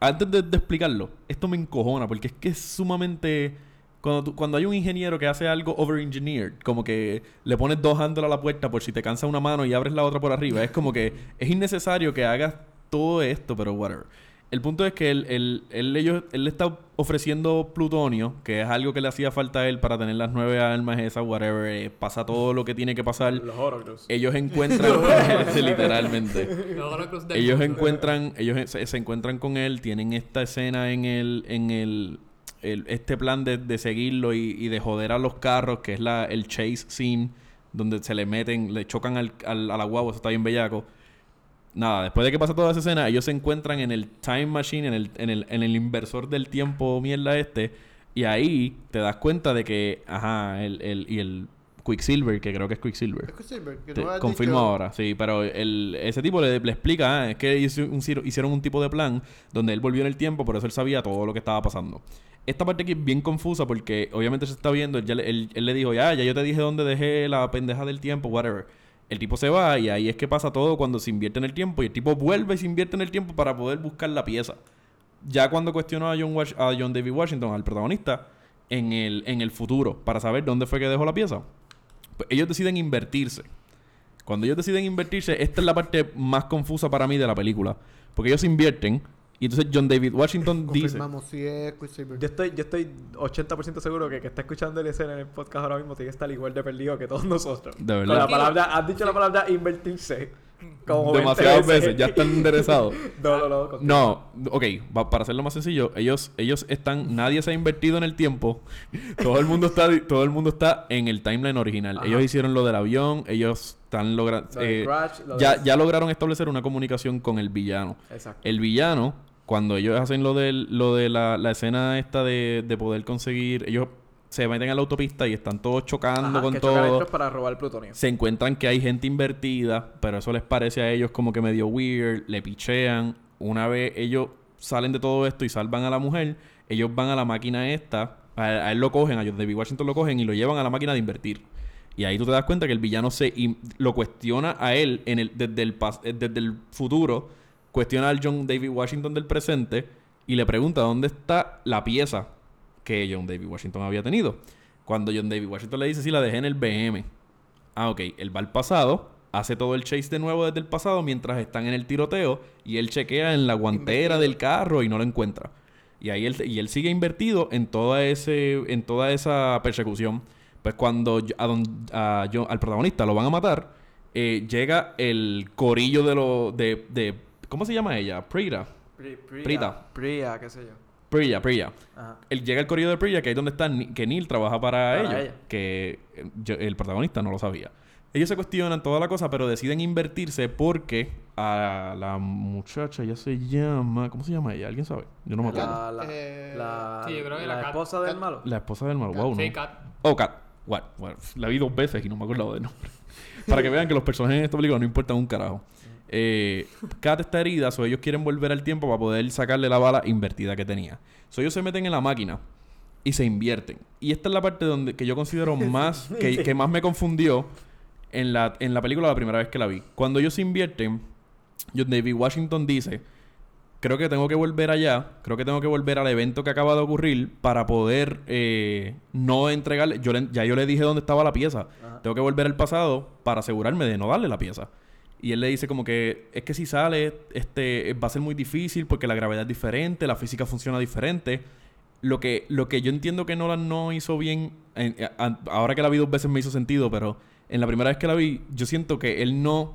antes de, de explicarlo, esto me encojona, porque es que es sumamente. Cuando, tú- cuando hay un ingeniero que hace algo over-engineered, como que le pones dos handles a la puerta por si te cansa una mano y abres la otra por arriba, es como que es innecesario que hagas todo esto, pero whatever. El punto es que él, él, él, ellos, él le está ofreciendo plutonio, que es algo que le hacía falta a él para tener las nueve almas esas, whatever. eh, pasa todo lo que tiene que pasar. Los Horocrux. Ellos *laughs* encuentran... *laughs* Literalmente. Los del ellos mundo. encuentran ellos se, se encuentran con él tienen esta escena en el en el, el- este plan de, de seguirlo y, y de joder a los carros que es la el chase scene donde se le meten le chocan al, al- a la guagua eso está bien bellaco nada después de que pasa toda esa escena ellos se encuentran en el time machine en el en el, en el inversor del tiempo mierda este y ahí te das cuenta de que ajá el, el y el Quicksilver que creo que es Quicksilver Es Quicksilver, que te has confirmo dicho- ahora, sí, pero el, ese tipo le, le explica, ah, es que hizo un- hicieron un tipo de plan donde él volvió en el tiempo, por eso él sabía todo lo que estaba pasando. Esta parte aquí es bien confusa porque obviamente se está viendo, él, él- él le dijo, ya, ya yo te dije dónde dejé la pendeja del tiempo, whatever. El tipo se va y ahí es que pasa todo cuando se invierte en el tiempo y el tipo vuelve y se invierte en el tiempo para poder buscar la pieza. Ya cuando cuestionó a John, Wash- a John David Washington, al protagonista, en el, en el futuro, para saber dónde fue que dejó la pieza, pues ellos deciden invertirse. Cuando ellos deciden invertirse, esta es la parte más confusa para mí de la película. Porque ellos se invierten y entonces John David Washington dice... Confirmamos si es Quicksilver. Yo estoy, yo estoy 80% seguro que el que está escuchando el escena en el podcast ahora mismo tiene que estar igual de perdido que todos nosotros. De Con verdad. la palabra, has dicho la palabra invertirse. Como 20 Demasiadas veces, ya están enderezados. *laughs* No, no, no. continúa. No, ok, para hacerlo más sencillo, ellos, ellos están, nadie se ha invertido en el tiempo. *laughs* todo el mundo está, todo el mundo está en el timeline original. Ajá. Ellos hicieron lo del avión, ellos están logrando, Lo del Crash, lo ya, ya lograron establecer una comunicación con el villano. Exacto. El villano, cuando ellos hacen lo, del, lo de la, la escena esta de, de poder conseguir, ellos se meten a la autopista y están todos chocando Ajá, con que todo. para robar plutonio. Se encuentran que hay gente invertida, pero eso les parece a ellos como que medio weird, le pichean. Una vez ellos salen de todo esto y salvan a la mujer, ellos van a la máquina esta, a, a él lo cogen, a David Washington lo cogen y lo llevan a la máquina de invertir. Y ahí tú te das cuenta que el villano se lo cuestiona a él en el, desde, el pas- eh, desde el futuro, cuestiona al John David Washington del presente y le pregunta dónde está la pieza que John David Washington había tenido. Cuando John David Washington le dice, sí, la dejé en el BM. Ah, ok. Él va al pasado, hace todo el chase de nuevo desde el pasado mientras están en el tiroteo y él chequea en la guantera del carro y no lo encuentra. Y ahí él, y él sigue invertido en toda, ese, en toda esa persecución. Pues cuando a don- a yo- al protagonista lo van a matar, eh, llega el corillo de lo de, de ¿cómo se llama ella? Prita. Pri- Priya. Prita. Priya, qué sé yo. Priya, Priya. Ajá. Él llega el corrido de Priya, que es donde está Ni- que Neil trabaja para, Para ellos. ella. Que eh, yo- el protagonista no lo sabía. Ellos se cuestionan toda la cosa, pero deciden invertirse porque a la muchacha, ella se llama. ¿Cómo se llama ella? ¿Alguien sabe? Yo no me acuerdo. La, la, Eh, la, sí, yo creo que la la Kat- esposa del Kat- malo. La esposa del malo. Wow, Sí, ¿no? Kat. Oh, Kat. What? Bueno, la vi dos veces y no me acuerdo del nombre. *laughs* Para que vean que los personajes en esta película no importan un carajo. Eh, Kat está herida, o ellos quieren volver al tiempo para poder sacarle la bala invertida que tenía. So ellos se meten en la máquina y se invierten. Y esta es la parte donde que yo considero *laughs* más, que, que más me confundió en la, en la película la primera vez que la vi. Cuando ellos se invierten, John David Washington dice, creo que tengo que volver allá, creo que tengo que volver al evento que acaba de ocurrir para poder eh, no entregarle, yo le- ya yo le dije dónde estaba la pieza, Ajá. tengo que volver al pasado para asegurarme de no darle la pieza. Y él le dice como que es que si sale, este, va a ser muy difícil porque la gravedad es diferente, la física funciona diferente. Lo que, lo que yo entiendo que Nolan no hizo bien, en- a- ahora que la vi dos veces me hizo sentido, pero en la primera vez que la vi, yo siento que él no,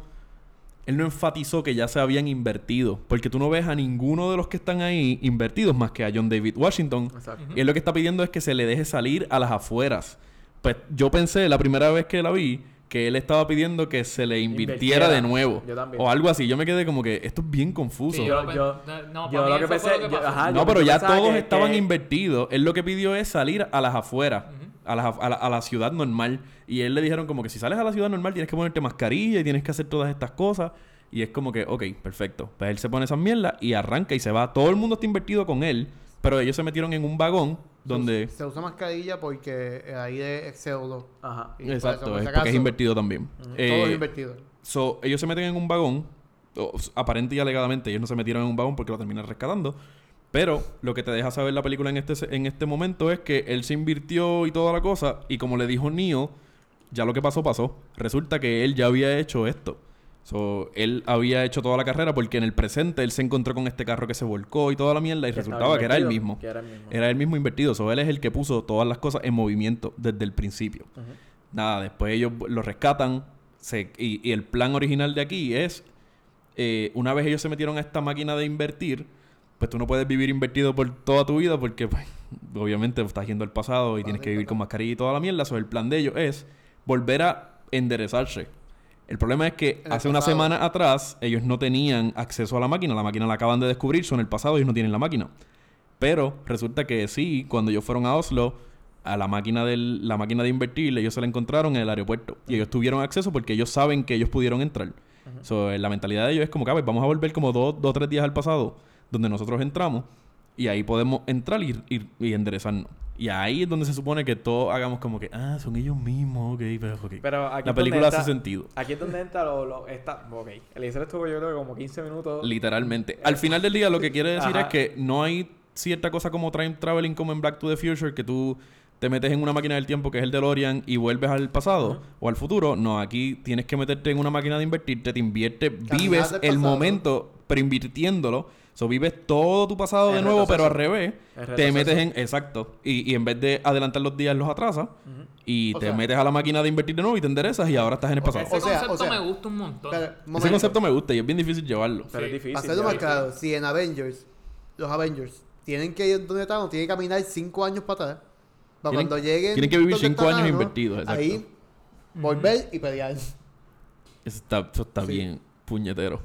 él no enfatizó que ya se habían invertido, porque tú no ves a ninguno de los que están ahí invertidos más que a John David Washington. Exacto. Y él lo que está pidiendo es que se le deje salir a las afueras. Pues yo pensé la primera vez que la vi que él estaba pidiendo que se le invirtiera, Invirtiera. de nuevo. Yo también. O algo así. Yo me quedé como que esto es bien confuso. Sí, Yo- yo, yo- no, yo lo que pensé- lo que yo- ajá, no, pero ya todos que- estaban que- invertidos. Él lo que pidió es salir a las afueras. A, las af- a la, a la ciudad normal. Y él le dijeron como que si sales a la ciudad normal tienes que ponerte mascarilla y tienes que hacer todas estas cosas. Y es como que, ok, perfecto. Pues él se pone esas mierdas y arranca y se va. Todo el mundo está invertido con él. Pero ellos se metieron en un vagón donde... Se usa mascarilla porque eh, ahí es pseudo. Ajá. Y por Exacto, eso, por es porque es invertido también. Todo Eh, es invertido. So, ellos se meten en un vagón. o, aparente y alegadamente, ellos no se metieron en un vagón porque lo terminan rescatando. Pero lo que te deja saber la película en este, se- en este momento es que él se invirtió y toda la cosa. Y como le dijo Neo, ya lo que pasó, pasó. Resulta que él ya había hecho esto. So, él había hecho toda la carrera porque en el presente él se encontró con este carro que se volcó y toda la mierda y Que resultaba que era el invertido, mismo. que era el mismo. Era mismo invertido. So, él es el que puso todas las cosas en movimiento desde el principio. Nada, después ellos lo rescatan. se- y, y el plan original de aquí es, eh, una vez ellos se metieron a esta máquina de invertir, pues tú no puedes vivir invertido por toda tu vida porque pues, *laughs* obviamente estás yendo al pasado y tienes que vivir con mascarilla y toda la mierda. So, el plan de ellos es volver a enderezarse. El problema es que el hace una semana atrás ellos no tenían acceso a la máquina. La máquina la acaban de descubrir, son el pasado ellos no tienen la máquina. Pero resulta que sí, cuando ellos fueron a Oslo, a la máquina del, la máquina de invertir, ellos se la encontraron en el aeropuerto. Y ellos tuvieron acceso porque ellos saben que ellos pudieron entrar. So, eh, la mentalidad de ellos es como que, "Ah, pues, vamos a volver como dos o tres días al pasado, donde nosotros entramos, y ahí podemos entrar y, y- y enderezarnos. Y ahí es donde se supone que todos hagamos como que, ah, son ellos mismos, ok, pero, ok". Pero aquí La película hace sentido. Aquí es donde entra lo... lo está, ok. Eliezer estuvo yo creo que como 15 minutos... Literalmente. Al final del día lo que quiere decir es que no hay cierta cosa como time traveling como en Back to the Future que tú te metes en una máquina del tiempo que es el DeLorean y vuelves al pasado o al futuro. No, aquí tienes que meterte en una máquina de invertirte, te inviertes, vives el momento pero invirtiéndolo. So, vives todo tu pasado El de nuevo, pero al revés. Te metes en... Exacto. Y, y en vez de adelantar los días, los atrasas. Y O te sea- metes a la máquina de invertir de nuevo y te enderezas y ahora estás en el pasado. Ese O sea, concepto o sea- me gusta un montón. Pero, Ese concepto me gusta y es bien difícil llevarlo. Pero es Sí. difícil. Para hacerlo más claro, si en Avengers, los Avengers, tienen que ir donde Thanos, tienen que caminar 5 años para atrás. Para Tienen- cuando lleguen. tienen que vivir cinco años invertidos, exacto. Ahí, volver y pelear. Eso está, eso está Sí. bien puñetero.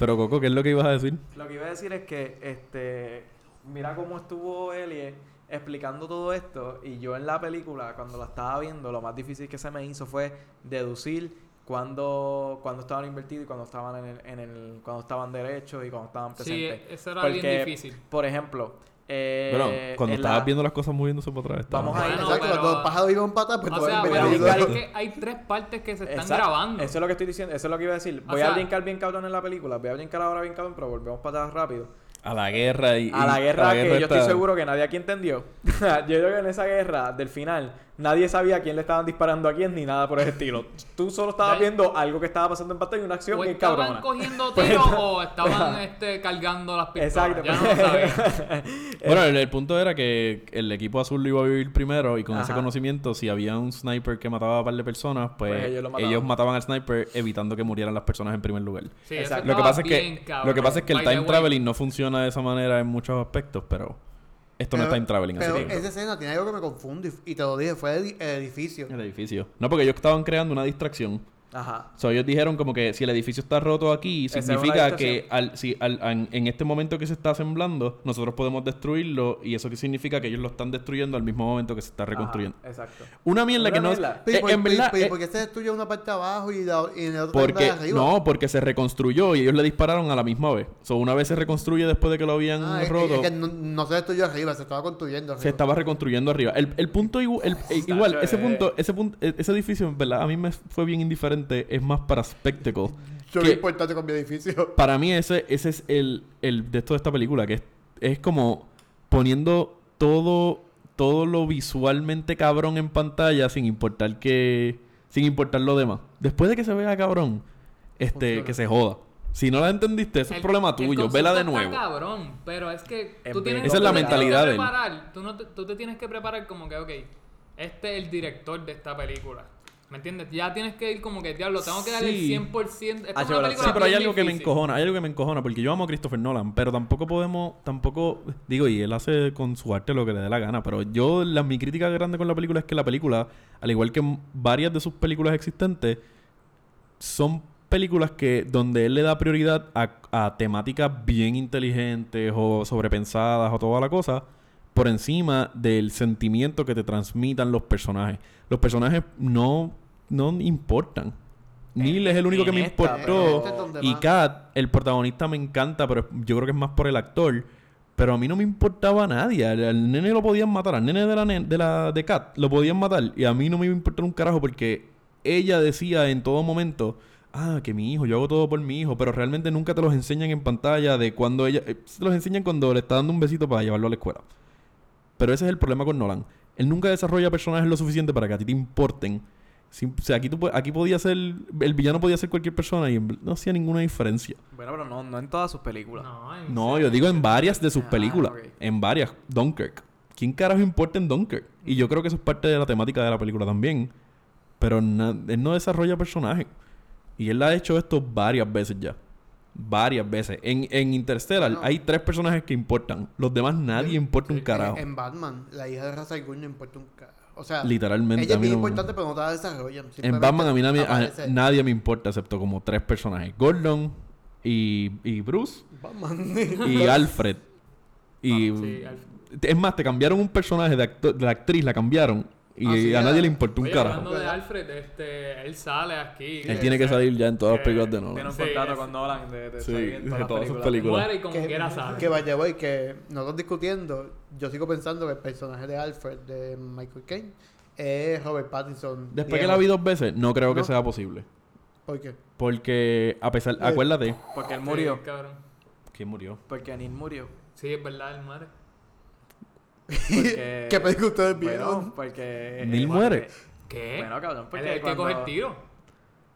Pero Coco, ¿qué es lo que ibas a decir? Lo que iba a decir es que, este, mira cómo estuvo Elie explicando todo esto y yo en la película, cuando la estaba viendo, lo más difícil que se me hizo fue deducir cuándo, cuándo estaban invertidos y cuándo estaban en el, en el, cuando estaban derechos y cuando estaban Sí, presentes. eso era Porque, bien difícil. Por ejemplo, eh, bueno, cuando la- estabas viendo las cosas moviéndose para atrás. estaba- Vamos a ir- Bueno, Exacto, pero- cuando los pájaros iban para atrás, pues O sea, voy a brincar, es que hay tres partes que se están Exacto. grabando. Eso es lo que estoy diciendo, eso es lo que iba a decir. O Voy a sea- brincar bien cabrón en la película, voy a brincar ahora bien cabrón, pero volvemos para atrás rápido. A la guerra y... A la y- guerra que yo estoy seguro que nadie aquí entendió. *laughs* yo creo que en esa guerra del final nadie sabía a quién le estaban disparando a quién ni nada por ese estilo. Tú solo estabas Ya- viendo algo que estaba pasando en pantalla y una acción o bien estaban cabrona. cogiendo *laughs* Pues, tiros o estaban *laughs* este, cargando las pistolas. Exacto. Ya no lo sabía. *laughs* Bueno, el, el punto era que el equipo azul lo iba a vivir primero y con ese conocimiento, si había un sniper que mataba a un par de personas, pues, Pues ellos ellos, lo mataban. al sniper evitando que murieran las personas en primer lugar. Sí, Exacto. Lo que pasa es que cabrón. lo que pasa es que el time traveling no funciona de esa manera en muchos aspectos, pero esto no es Pero- time traveling, así Pero que- esa escena tiene algo que me confunde y, y te lo dije, fue el, el edificio. El edificio. No, porque ellos estaban creando una distracción. Ajá. So, ellos dijeron como que si el edificio está roto aquí, significa que al, si, al- an- en este momento que se está asemblando, nosotros podemos destruirlo y eso que significa que ellos lo están destruyendo al mismo momento que se está reconstruyendo. Ajá, exacto. Una mierda Una que no... mierda. Eh, ¿por- en pero- verdad... eh, ¿por qué se destruye una parte de abajo y, la, y en el otro porque... de arriba? No, porque se reconstruyó y ellos le dispararon a la misma vez. So, una vez se reconstruye después de que lo habían Ah, roto... es que no, no se destruyó arriba, se estaba construyendo arriba. Se estaba reconstruyendo arriba. El, el punto el- eh, igual, ese punto, ese punto, eh, ese edificio, en verdad, a mí me fue bien indiferente. Es más para spectacle. Yo que- lo importante con mi edificio. *laughs* Para mí ese, ese es el, el de esto de esta película, que es, es como poniendo todo, todo lo visualmente cabrón en pantalla sin importar que. sin importar lo demás. Después de que se vea cabrón, este, Funciona. que se joda. Si no la entendiste, ese es el- problema tuyo. Vela de está nuevo. cabrón, pero es que tú tienes, Esa es tú la mentalidad que de él. preparar, tú, no te, tú te tienes que preparar como que, ok, este es el director de esta película. ¿Me entiendes? Ya tienes que ir como que, diablo, tengo que darle Sí. el 100%. Esta Ah, es pero- una película Sí, pero hay algo que me encojona, hay algo que me encojona, porque yo amo a Christopher Nolan, pero tampoco podemos, tampoco, digo, y él hace con su arte lo que le dé la gana, pero yo, la, mi crítica grande con la película es que la película, al igual que varias de sus películas existentes, son películas que donde él le da prioridad a, a temáticas bien inteligentes o sobrepensadas o toda la cosa por encima del sentimiento que te transmitan los personajes. Los personajes no, no importan. Neil es el único que me esta, importó. Este Y Kat, el protagonista me encanta, pero yo creo que es más por el actor. Pero a mí no me importaba a nadie. Al, al nene lo podían matar. Al nene de la, de la de Kat lo podían matar. Y a mí no me iba a importar un carajo porque ella decía en todo momento... Ah, que mi hijo, yo hago todo por mi hijo, pero realmente nunca te los enseñan en pantalla de cuando ella... eh, te los enseñan cuando le está dando un besito para llevarlo a la escuela. Pero ese es el problema con Nolan. Él nunca desarrolla personajes lo suficiente para que a ti te importen. O sea, aquí, tú, aquí podía ser... El villano podía ser cualquier persona y no hacía ninguna diferencia. Bueno, pero no, no en todas sus películas. No, en No, serio. yo digo en varias de sus Ah, películas. En varias. Dunkirk. ¿Quién carajo importa en Dunkirk? Y yo creo que eso es parte de la temática de la película también. Pero na- él no desarrolla personajes. Y él ha hecho esto varias veces ya. Varias veces. En, en Interstellar hay tres personajes que importan. Los demás nadie importa un carajo. En, en Batman, la hija de Ra's al Ghul no importa un carajo. O sea, Literalmente. ella a es mí bien no- importante, pero no te la desarrollan. En Batman a mí nadie, a- nadie me importa excepto como tres personajes. Gordon y, y Bruce Batman. y *laughs* Alfred. Y Sí, al- es más, te cambiaron un personaje de, acto- de la actriz, la cambiaron. Y Ah, sí, a nadie le importó un Oye, carajo. hablando de Alfred, este, él sale aquí. Él tiene que salir ya en todas las películas de Tiene Nolan. un Sí, contrato con Nolan de, de Sí, salir en de todas las todas sus películas. películas. Muere y como que, quiera sale. que vaya, voy, que nosotros discutiendo, yo sigo pensando que el personaje de Alfred de Michael Caine es Robert Pattinson. Después que la vi dos veces, no creo que sea posible. ¿Por qué? Porque, a pesar, Eh. acuérdate. Porque él Sí, murió. cabrón. ¿Quién murió? Porque Anil murió. Sí, es verdad, él muere. Porque... *laughs* ¿Qué película ustedes Bueno, vieron? porque... Neil eh, muere. ¿Qué? Bueno, cabrón, porque el que cuando... coge el tiro.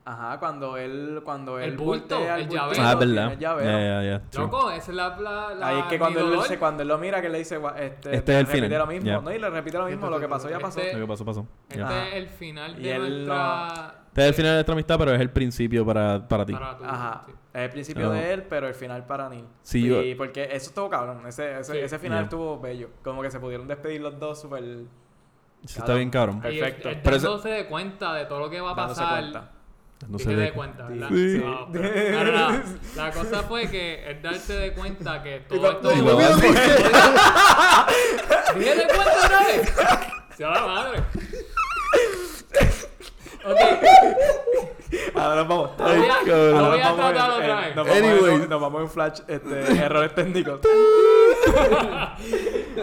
Ajá, cuando él... Cuando El bulto, voltea el llavero. Ah, verdad. el Ya, llavero. ya, ya. true. Loco, esa es la... la, la Ahí es que cuando él, dolor. se- cuando él lo mira, que le dice, este, Este es el repite final, lo mismo. No, y le repite lo mismo, lo que pasó ya pasó. Este- Lo que pasó, pasó. Este es el final Y de él nuestra... Este es el final de nuestra amistad, pero es el principio para, para ti. Para tu- Ajá. sí. Es el principio No. de él, pero el final para Neil. Sí, y yo- porque eso estuvo cabrón. Ese, ese, Sí. ese final Yeah. estuvo bello. Como que se pudieron despedir los dos súper Eso está bien cabrón. Cabrón. Y Perfecto. él Pero dándose de cuenta de todo lo que va a dándose pasar. cuenta. No se dé cuenta, ¿verdad? Sí. No, pero- no, no, no. La cosa fue que él darse de cuenta que *laughs* todo esto... y lo hace. ¿Dije *laughs* de cuenta otra vez? *laughs* ¡Se va la madre! Ok, *laughs* Ahora nos vamos. lo voy a, lo voy tratar otra en- vez. Nos vamos, en, Anyways. nos vamos en flash, este, errores técnicos.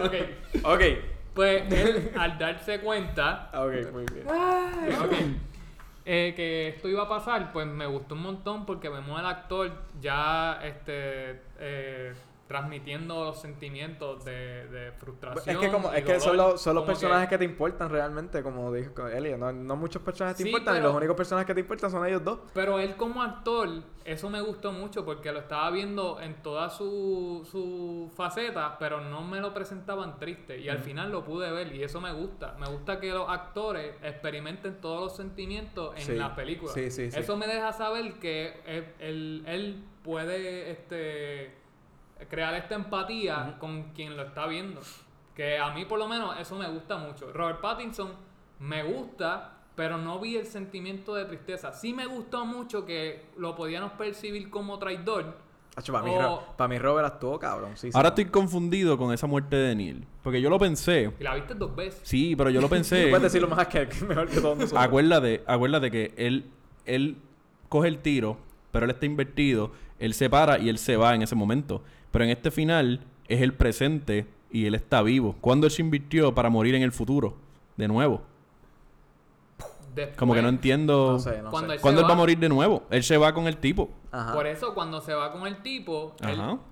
Ok, ok. pues él al darse cuenta Ah, Ok, muy bien. Ok. Eh, que esto iba a pasar, pues me gustó un montón porque vemos al actor ya este eh, transmitiendo los sentimientos de, de frustración. Es que como y es que son los, son los personajes que... te importan realmente, como dijo Elliot. No, no muchos personajes te Sí, importan y pero- los únicos personajes que te importan son ellos dos. Pero él como actor, eso me gustó mucho porque lo estaba viendo en todas sus su facetas, pero no me lo presentaban triste. Y al final lo pude ver y eso me gusta. Me gusta que los actores experimenten todos los sentimientos en Sí. las películas. Sí, sí, sí. Eso me deja saber que él, él- él puede este, crear esta empatía con quien lo está viendo. Que a mí por lo menos eso me gusta mucho. Robert Pattinson me gusta, pero no vi el sentimiento de tristeza. Sí me gustó mucho que lo podíamos percibir como traidor. para, mí, O- para mí Robert actuó cabrón. Sí, sí. Ahora estoy confundido con esa muerte de Neil. Porque yo lo pensé. Y la viste dos veces. Sí, pero yo lo Tú *laughs* pensé. puedes decirlo más que, que mejor que todos nosotros. acuérdate, acuérdate que él, él coge el tiro, pero él está invertido. Él se para y él se va en ese momento. Pero en este final es el presente y él está vivo. ¿Cuándo él se invirtió para morir en el futuro? De nuevo. Después, Como que no entiendo. No sé, no Cuando sé. él ¿Cuándo él va a morir de nuevo? Él se va con el tipo. Ajá. Por eso cuando se va con el tipo,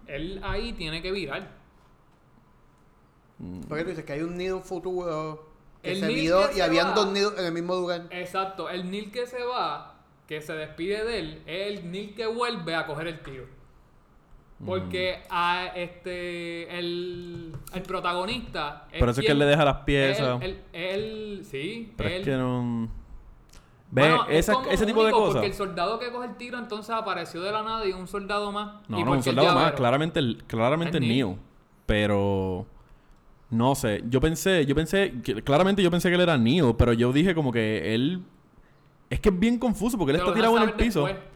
él, ahí tiene que virar. Porque tú dices que hay un nido futuro que El se que y se habían va. dos nidos en el mismo lugar. Exacto, el Neil que se va, que se despide de él, es el Neil que vuelve a coger el tiro. Porque a este el, el protagonista Por eso es que él le deja las piezas. Él, él, él- sí, Pero él- es que no. Ve, Bueno, es esa- ese tipo de cosas. Porque el soldado que coge el tiro entonces apareció de la nada y un soldado más. No, y no, un soldado más. Claramente, claramente Es el Neo. Neo. Pero. No sé. Yo pensé, yo pensé. que- claramente yo pensé que él era Neo, pero yo dije como que él. Es que es bien confuso porque él está tirado en el piso. después.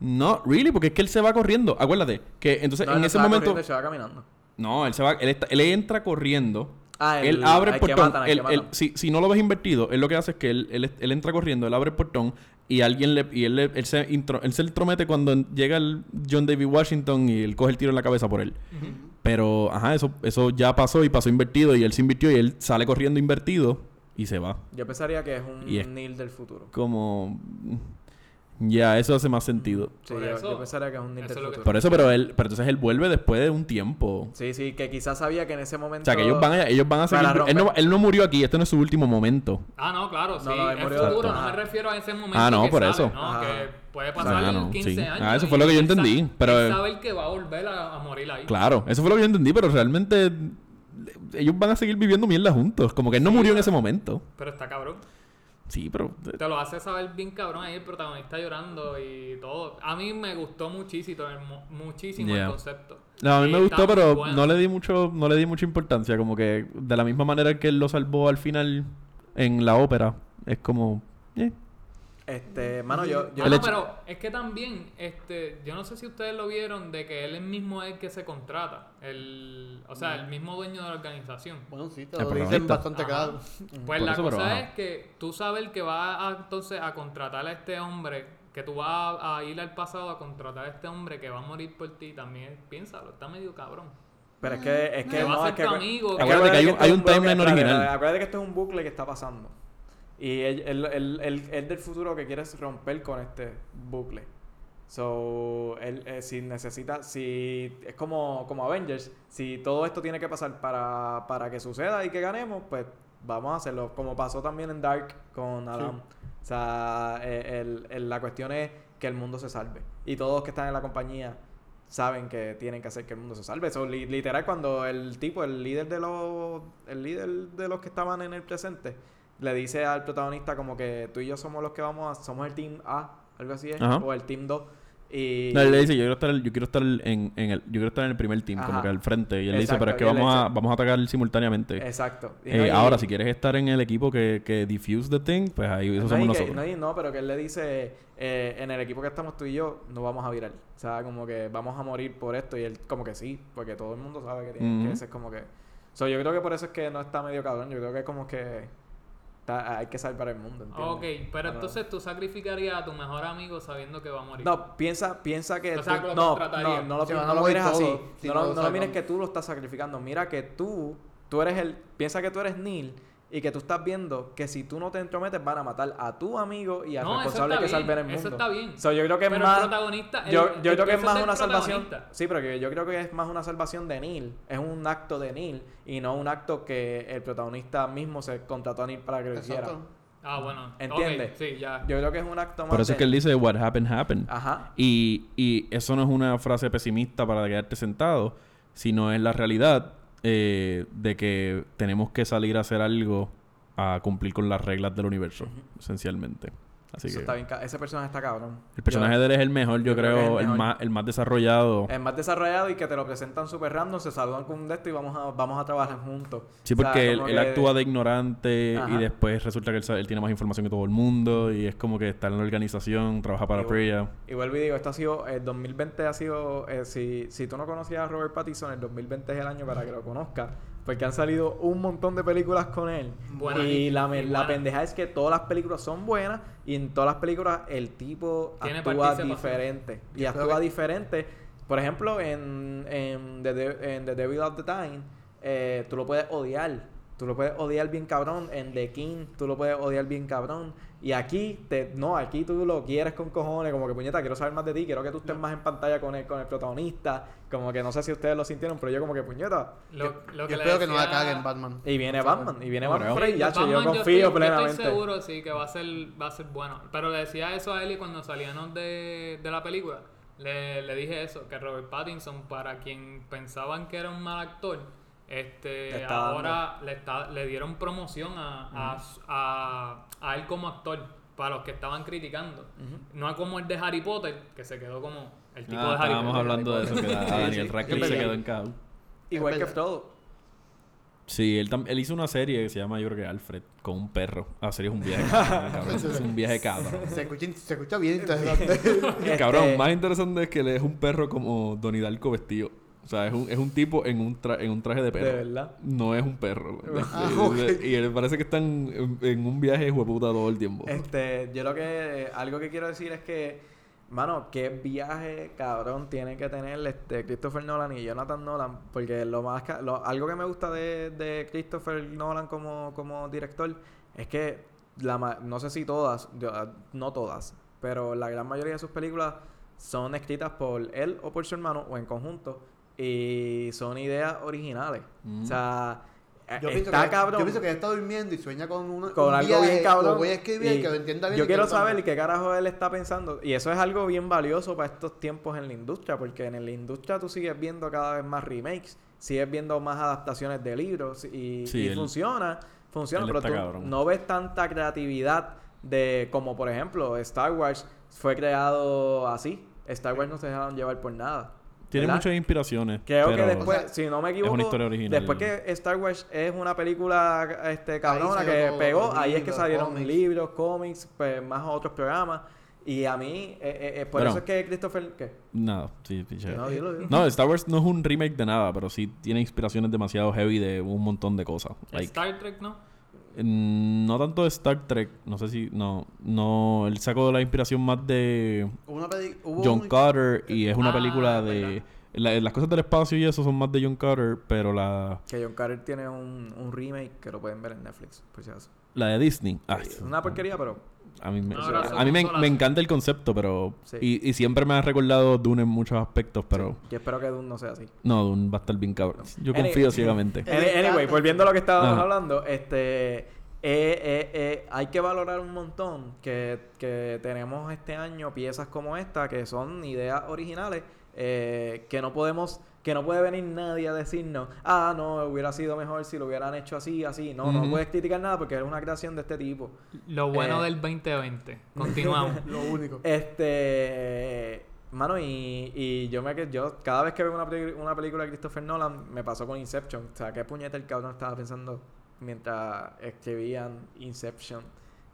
No, really, porque es que él se va corriendo. Acuérdate que entonces No, en ese momento. corriendo y se va caminando. No, él se va. Él, está- él entra corriendo. Ah, él abre el portón. matan, él- él- si, si no lo ves invertido, él lo que hace es que él, él, él entra corriendo, él abre el portón y alguien le. Y él, le- él, se, intro- él se entromete cuando llega el John David Washington y él coge el tiro en la cabeza por él. Pero, ajá, eso, eso ya pasó y pasó invertido y él se invirtió y él sale corriendo invertido y se va. Yo pensaría que es un Y es- Neil del futuro. Como. Ya, eso hace más sentido. Sí, Por yo, eso- yo pensaría que es un eso es futuro. Por eso, pero él, pero entonces él vuelve después de un tiempo. Sí, sí, que quizás sabía que en ese O momento... sea, que ellos van a, ellos van a seguir. Él no, él no murió aquí, este no es su último momento. Ah, no, claro, sí. No, no, él murió futuro, no me refiero a ese momento. Ah, no, que por sabe, eso. ¿no? Ajá. Que puede pasar Ah, en no, 15 sí. años. Ah, eso fue lo que yo entendí, pero- él sabe que va a volver a, a morir ahí. Claro, eso fue lo que yo entendí, pero realmente ellos van a seguir viviendo mierda juntos. Como que él no murió en ese momento. Pero está cabrón. Sí, pero. Te lo hace saber bien cabrón ahí el protagonista llorando y todo. A mí me gustó muchísimo, muchísimo Yeah. el concepto. No, a mí Y me gustó, pero bueno. no le di mucho, no le di mucha importancia. Como que de la misma manera que él lo salvó al final en la ópera. Es como. eh. Este, mano, yo... yo Ah, no, pero es que también, este, yo no sé si ustedes lo vieron, de que él mismo es el que se contrata. El, o sea, el mismo dueño de la organización. Bueno, sí, te lo dicen bastante Ajá. claro. Pues Por la eso, cosa es que tú sabes que vas a, entonces a contratar a este hombre, que tú vas a, a ir al pasado a contratar a este hombre que va a morir por ti también. Piénsalo, está medio cabrón. Pero es que... Es que va no, es que... tu amigo, es que- Acuérdate que hay un- hay es un timeline original. Acuérdate que esto es un bucle que está pasando. Y él, él, él, él- él del futuro que quiere es romper con este bucle. So, él, eh, si necesita, si es como, como Avengers, si todo esto tiene que pasar para, para que suceda y que ganemos, pues vamos a hacerlo. Como pasó también en Dark con Adam. O sea, eh, el- el- la cuestión es que el mundo se salve. Y todos los que están en la compañía saben que tienen que hacer que el mundo se salve. So, li- literal, cuando el tipo, el líder de los, el líder de los que estaban en el presente, le dice al protagonista como que tú y yo somos los que vamos a, somos el team A, algo así es, Ajá. o el team 2. Y No, él le dice, yo quiero estar, yo quiero estar en, en el, yo quiero estar en el primer team, como Ajá. que al frente. Y él le dice, Exacto, pero es que vamos a, vamos a atacar simultáneamente. Exacto. Y Eh, no, y- ahora, si quieres estar en el equipo que, que diffuse the thing, pues ahí eso no, somos que- nosotros. no, no, pero que él le dice, eh, en el equipo que estamos tú y yo, no vamos a virar. O sea, como que vamos a morir por esto. Y él como que sí, porque todo el mundo sabe que tiene que Ujú. ser como que... So, yo creo que por eso es que no está medio cabrón. Yo creo que es como que está- hay que salvar el mundo, ¿entiendes? Ok, pero entonces tú sacrificarías a tu mejor amigo sabiendo que va a morir. No, piensa, piensa que... O sea, tú- no, no, no lo, no morir mires así. si no, no lo- lo no lo mires que tú lo estás sacrificando. Mira que tú, tú eres el... Piensa que tú eres Neil y que tú estás viendo que si tú no te entrometes van a matar a tu amigo y al No, responsable que bien, salve el mundo. eso está bien. So, yo creo que es Pero más... el protagonista... el- yo el creo que es más una salvación. Sí, pero que yo creo que es más una salvación de Neil. Es un acto de Neil y no un acto que el protagonista mismo se contrató a Neil para que lo hiciera. Ah, bueno. ¿Entiendes? Sí, ya. Yo creo que es un acto más Por eso de es que él dice, what happened, happened. Ajá. Y, y eso no es una frase pesimista para quedarte sentado, sino es la realidad eh, de que tenemos que salir a hacer algo a cumplir con las reglas del universo, esencialmente. Así Eso que está bien ese personaje está cabrón. el personaje Yo- de él es el mejor, yo, yo creo el el, más, el más desarrollado. Es más desarrollado y que te lo presentan súper random, se saludan con un de esto y vamos a, vamos a trabajar juntos. Sí, O sea, porque él, él que- actúa de ignorante Ajá. y después resulta que él, él tiene más información que todo el mundo y es como que está en la organización, trabaja para Y Priya. Y vuelvo y digo, esto ha sido, el 2020 ha sido, eh, si, si tú no conocías a Robert Pattinson, el 2020 es el año para que lo conozcas, porque han salido un montón de películas con él. Buenas y la, y la pendeja es que todas las películas son buenas y en todas las películas el tipo Tiene actúa diferente. Y actúa que- diferente. Por ejemplo, en, en, The, De- en The Devil of the Time, eh, tú lo puedes odiar. Tú lo puedes odiar bien cabrón. En The King, tú lo puedes odiar bien cabrón. Y aquí, te, no, aquí tú lo quieres con cojones. Como que, puñeta, quiero saber más de ti. Quiero que tú estés más en pantalla con el, con el protagonista. Como que no sé si ustedes lo sintieron, pero yo como que, puñeta. Lo, lo Yo que le espero que no la caguen Batman. Y viene Batman. Y viene Batman Batman, yo estoy- confío yo plenamente. estoy seguro, sí, que va a ser, va a ser bueno. Pero le decía eso a Eli cuando salíamos de, de la película. Le, le dije eso, que Robert Pattinson, para quien pensaban que era un mal actor, este ahora le, está, le dieron promoción a, a, a, a él como actor, para los que estaban criticando. No como el de Harry Potter, que se quedó como el tipo Ah, de Harry estábamos Potter. hablando de eso, que a Sí, Daniel. Radcliffe Sí. se quedó en cada uno. Igual que todo. Sí, él, tam- él hizo una serie que se llama, yo creo que Alfred, con un perro. Ah, serie *laughs* es un viaje. cabrón. es un viaje cabrón. Se escucha, se escucha bien interesante. Cabrón, Este- más interesante es que él es un perro como Donnie Darko vestido. O sea, es un, es un tipo en un, tra- en un traje de perro. De verdad. No es un perro. Ah, Y- él parece que están en, en un viaje hueputa todo el tiempo. Este, yo lo que, algo que quiero decir es que, mano, qué viaje cabrón tiene que tener este Christopher Nolan y Jonathan Nolan, porque lo más, lo- algo que me gusta de, de Christopher Nolan como, como director es que, la, ma- no sé si todas, yo, ah, no todas, pero la gran mayoría de sus películas son escritas por él o por su hermano o en conjunto y son ideas originales. Mm. O sea, eh, Yo pienso, está que, cabrón. yo pienso que él está durmiendo y sueña con, una, con un algo viaje, bien cabrón. Lo voy a escribir y que lo entienda bien. Yo quiero saber qué carajo él está pensando. Y eso es algo bien valioso para estos tiempos en la industria, porque en la industria tú sigues viendo cada vez más remakes, sigues viendo más adaptaciones de libros y, Sí, y él- funciona, funciona, pero tú cabrón. no ves tanta creatividad de como por ejemplo Star Wars fue creado así. Star Wars no se dejaron llevar por nada. Tiene ¿verdad? muchas inspiraciones. Creo que después, si no me equivoco, una historia original. después que Star Wars es una película este cabrona que todo, pegó, ahí es que salieron cómics. libros, cómics, pues más otros programas. Y a mí, eh, eh, eh, por eso es que Christopher... ¿Qué? Nada, sí, piche. No. No, Star Wars no es un remake de nada, pero sí tiene inspiraciones demasiado heavy de un montón de cosas. Like, Star Trek, ¿no? Mm, no tanto de Star Trek, no sé si, no, no, él sacó la inspiración más de una hubo John un- Carter y es una Ah, película de... la- las cosas del espacio y eso son más de John Carter, pero la, Que John Carter tiene un, un remake que lo pueden ver en Netflix, por si acaso. la de Disney. ah, Es una porquería, pero... A mí, me, No, a mí me, me encanta el concepto, pero... Sí. Y, y siempre me ha recordado Dune en muchos aspectos, pero... Yo espero que Dune no sea así. No, Dune va a estar bien cabrón. Yo confío ciegamente. Eh, anyway, volviendo a lo que estábamos Ajá. hablando, este eh, eh, eh, hay que valorar un montón que, que tenemos este año piezas como esta que son ideas originales eh, que no podemos que no puede venir nadie a decirnos ah no hubiera sido mejor si lo hubieran hecho así así no no puedes criticar nada porque es una creación de este tipo Lo bueno Eh. del 2020. Continuamos. *laughs* Lo único. Este, mano, y, y yo me que yo cada vez que veo una, una película de Christopher Nolan me pasó con Inception. O sea, qué puñeta el cabrón estaba pensando mientras escribían Inception.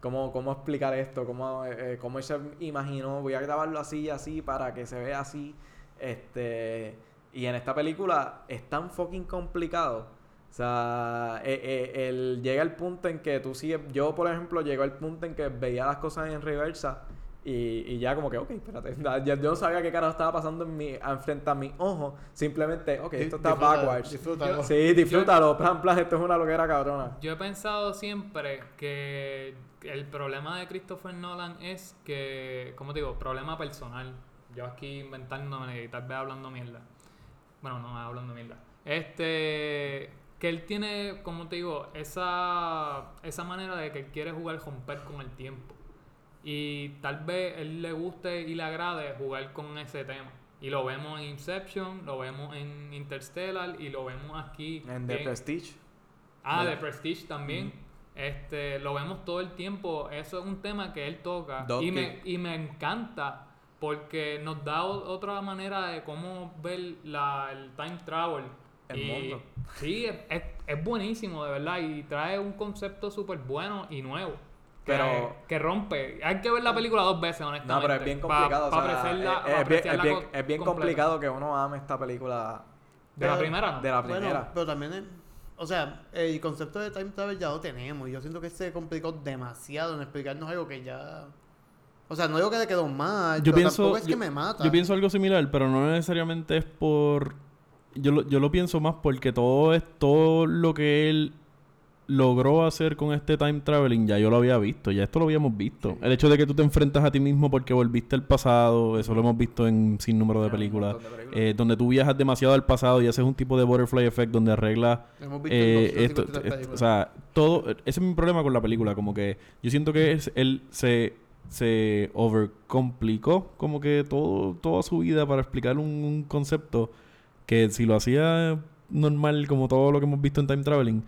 ¿Cómo, cómo explicar esto? ¿Cómo, eh, ¿Cómo se imaginó? Voy a grabarlo así y así para que se vea así. Este, y en esta película es tan fucking complicado. O sea, eh, eh, el- llega el punto en que tú sigues. Yo, por ejemplo, llegó el punto en que veía las cosas en reversa y, y ya, como que, ok, espérate. *laughs* Ya, yo no sabía qué carajo estaba pasando en mi, frente a mis ojos. Simplemente, ok, esto está backwards. disfrútalo. Sí, disfrútalo. Plan, plan, esto es una loquera cabrona. Yo he pensado siempre que el problema de Christopher Nolan es que, como te digo, problema personal. Yo aquí inventándome y tal vez hablando mierda. Bueno, no hablando mierda. Este, que él tiene, como te digo, esa, esa manera de que él quiere jugar romper con el tiempo. Y tal vez él le guste y le agrade jugar con ese tema. Y lo vemos en Inception, lo vemos en Interstellar y lo vemos aquí. En The en- Prestige. Ah, de Prestige también. Este, lo vemos todo el tiempo. Eso es un tema que él toca. Y me, y me encanta porque nos da o- otra manera de cómo ver la, el time travel. El Y- mundo. Sí, es, es- es buenísimo, de verdad. Y trae un concepto súper bueno y nuevo. que- Pero- Que, rompe. Hay que ver la película dos veces, honestamente. No, pero es bien complicado. pa o sea, apreciarla- es- pa es, bien, es bien- es bien complicado que uno ame esta película De la primera, ¿no? de la Bueno, primera. pero también, el- o sea, el concepto de time travel ya lo tenemos. Y yo siento que se complicó demasiado en explicarnos algo que ya. O sea, no digo que le quedó mal, Yo pero pienso, tampoco es que me mata. yo pienso algo similar, pero no necesariamente es por... Yo lo, yo lo pienso más porque todo es todo lo que él logró hacer con este time traveling, ya yo lo había visto, ya esto lo habíamos visto. El hecho de que tú te enfrentas a ti mismo porque volviste al pasado, eso lo hemos visto en sin número de películas, montón de películas. eh, donde tú viajas demasiado al pasado y haces un tipo de butterfly effect donde arreglas Hemos visto eh, esto, 253 eh, películas. o sea, todo, ese es mi problema con la película, como que yo siento que es, él se, se overcomplicó como que todo, toda su vida para explicar un, concepto que si lo hacía normal como todo lo que hemos visto en Time Traveling,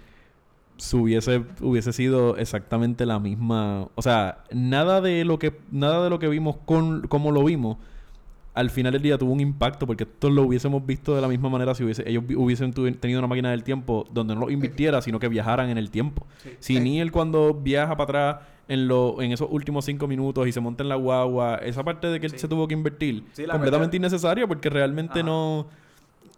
su hubiese, hubiese sido exactamente la misma, o sea, nada de lo que, nada de lo que vimos con, como lo vimos, al final del día tuvo un impacto porque esto lo hubiésemos visto de la misma manera si hubiese, ellos hubiesen tenido una máquina del tiempo donde no lo invirtiera, sino que viajaran en el tiempo. Si Sí. Neil cuando viaja para atrás en, lo, en esos últimos cinco minutos y se monta en la guagua, esa parte de que él Sí. se tuvo que invertir, completamente innecesaria porque realmente Ajá. no...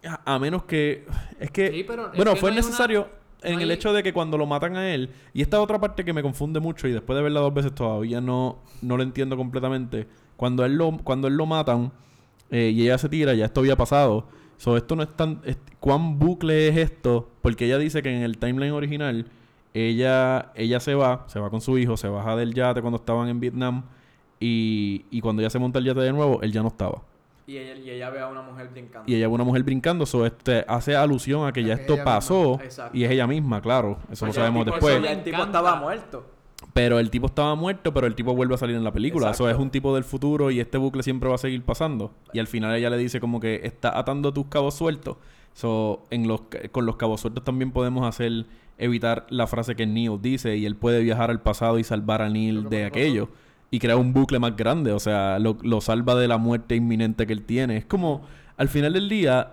A, a menos que... Es que... Sí, pero es bueno, que fue no hay una- necesario en no el hecho de que cuando lo matan a él... Y esta otra parte que me confunde mucho y después de verla dos veces todavía no, no lo entiendo completamente. Cuando él lo, cuando él lo matan eh, y ella se tira, ya esto había pasado. So, esto no es tan... es- ¿Cuán bucle es esto? Porque ella dice que en el timeline original ella, ella se va, se va con su hijo, se baja del yate cuando estaban en Vietnam Y, y cuando ella se monta el yate de nuevo, él ya no estaba. Y ella, y ella ve a una mujer brincando. Y ella ve una mujer brincando, eso este, hace alusión a que ya que esto pasó y es ella misma, claro. Eso lo sabemos el tipo- después. El tipo estaba muerto. Pero el tipo estaba muerto, pero el tipo vuelve a salir en la película. Eso Exacto. es un tipo del futuro y este bucle siempre va a seguir pasando. Y al final ella le dice como que está atando tus cabos sueltos. So, en los, con los cabos sueltos también podemos hacer evitar la frase que Neil dice y él puede viajar al pasado y salvar a Neil de pasó. aquello. Y crear un bucle más grande. O sea, lo, lo salva de la muerte inminente que él tiene. Es como, al final del día,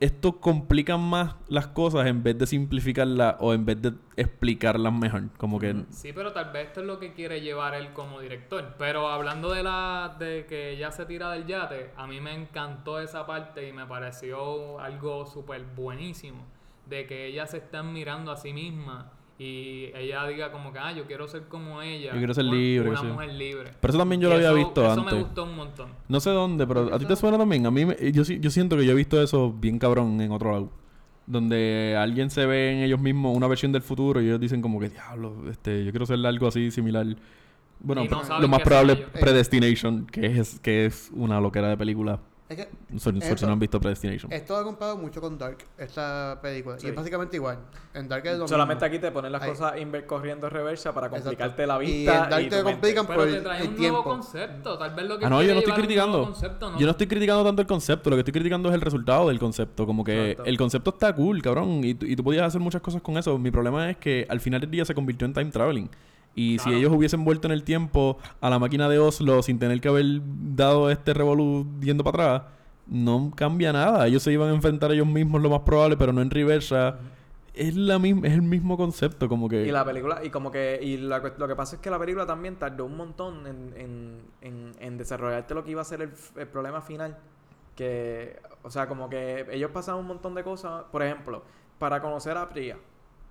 esto complica más las cosas en vez de simplificarlas o en vez de explicarlas mejor. Como que... Sí, pero tal vez esto es lo que quiere llevar él como director. Pero hablando de la de que ella se tira del yate, a mí me encantó esa parte y me pareció algo súper buenísimo. De que ella se está mirando a sí misma y ella diga como que, ah, yo quiero ser como ella. Yo quiero ser una- libre, Una mujer libre. Pero eso también yo Y lo había eso- visto eso antes. me gustó un montón. No sé dónde, pero ¿a ti te suena también? A mí, me- yo, yo siento que yo he visto eso bien cabrón en otro lado. Donde alguien se ve en ellos mismos una versión del futuro y ellos dicen como que, diablo, este, yo quiero ser algo así similar. Bueno, no lo más probable es Predestination, que es, que es una loquera de película. Es que si Eso- no han visto Predestination. esto ha comparado mucho con Dark, esta película. Y Sí. es básicamente igual. En Dark es lo Solamente mismo. aquí te ponen las Ahí. cosas inver- corriendo en reversa para Exacto. complicarte la Y vista. en Dark y te tu mente. complican por Pero te el, trae el un tiempo. nuevo concepto. Tal vez lo que Ah, no, yo no estoy llevar un nuevo criticando. concepto, ¿no? Yo no estoy criticando tanto el concepto, lo que estoy criticando es el resultado del concepto. Como que Exacto. el concepto está cool, cabrón, y, tú- y tú podías hacer muchas cosas con eso. Mi problema es que al final del día se convirtió en time traveling. Y si ellos hubiesen vuelto en el tiempo a la máquina de Oslo sin tener que haber dado este revolú yendo para atrás, no cambia nada. Ellos se iban a enfrentar ellos mismos lo más probable, pero no en reversa. Es, la misma, es el mismo concepto, como que... Y la película, y como que, y la lo que pasa es que la película también tardó un montón en, en, en, en desarrollarte lo que iba a ser el problema final. Que, o sea, como que ellos pasaron un montón de cosas. Por ejemplo, para conocer a Priya,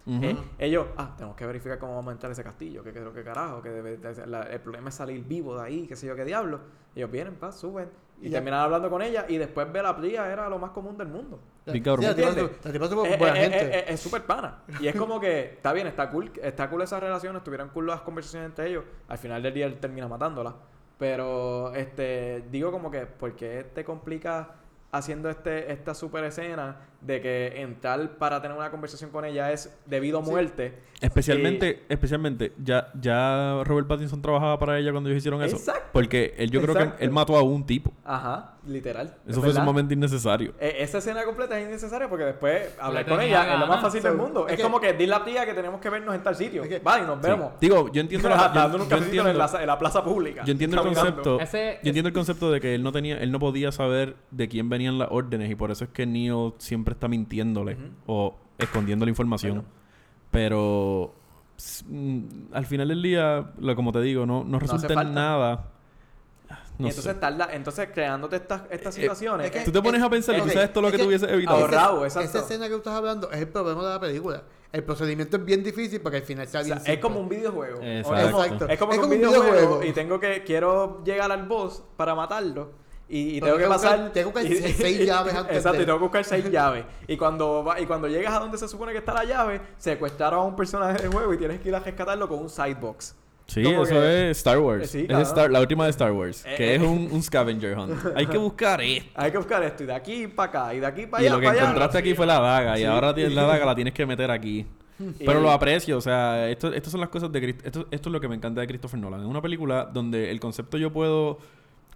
Eh, ellos, ah, tenemos que verificar cómo vamos a entrar a ese castillo, que creo que carajo, que debe, de- la- el problema es salir vivo de ahí, qué sé yo, qué diablo. Ellos vienen, pa, suben, y Y ya. terminan hablando con ella, y después ver a Priya era lo más común del mundo. Sí, la es- la es súper Eh, buena eh, gente. es súper pana. Y es como que, está bien, está cool, está cool esa relación, estuvieron cool las conversaciones entre ellos. Al final del día él termina matándola. Pero, este, digo como que, ¿por qué te complica haciendo este, esta super escena de que entrar para tener una conversación con ella es debido a muerte? Especialmente, especialmente, ya, ya Robert Pattinson trabajaba para ella cuando ellos hicieron eso. Exacto. Porque él, yo creo Exacto. que él mató a un tipo. Ajá, literal. Eso ¿es fue sumamente innecesario. Eh, esa escena completa es innecesaria porque después hablar con ella es lo más fácil del So, mundo. es Es, que- como que dile a la tía que tenemos que vernos en tal sitio. Es que- Vale, nos Sí. vemos. Digo, yo entiendo, *laughs* la, yo- en, entiendo- la, en la plaza pública. yo entiendo el concepto. Ese- Yo entiendo el concepto de que él no tenía, él no podía saber de quién venían las órdenes y por eso es que Neo siempre está mintiéndole o escondiendo la información. Bueno. Pero mm, al final del día, lo, como te digo, no, no resulta en nada. y No entonces sé. tarda, entonces creándote estas, estas Eh, situaciones. es que- Tú te pones a pensar y Ok, tú sabes todo lo que que- tú hubieses evitado. Ahorra- Ahorrado, Esa- exacto. Esa escena que tú estás hablando es el problema de la película. El procedimiento es bien difícil porque al final sea o sea, bien es simple. como un videojuego. Exacto. Exacto. Es como, Es que un como un videojuego, videojuego. y tengo que quiero llegar al boss para matarlo y, y tengo que pasar buscar- *laughs* tengo que buscar y- seis llaves antes Exacto, de- y tengo que buscar seis *laughs* llaves. Y cuando va- y cuando llegas a donde se supone que está la llave, secuestraron a un personaje del juego y tienes que ir a rescatarlo con un sidebox. Sí, Como eso que- es Star Wars. Sí, es. Star- la última de Star Wars. Eh, que eh. es un, un scavenger hunt. Hay que buscar esto. Hay que buscar esto y de aquí para acá y de aquí para Y allá. lo que allá. encontraste aquí fue la daga. Y Sí. ahora tienes la daga, la *laughs* tienes que meter aquí. Y- Pero lo aprecio, o sea, esto, estas son las cosas de Christ- esto, esto es lo que me encanta de Christopher Nolan. Es una película donde el concepto yo puedo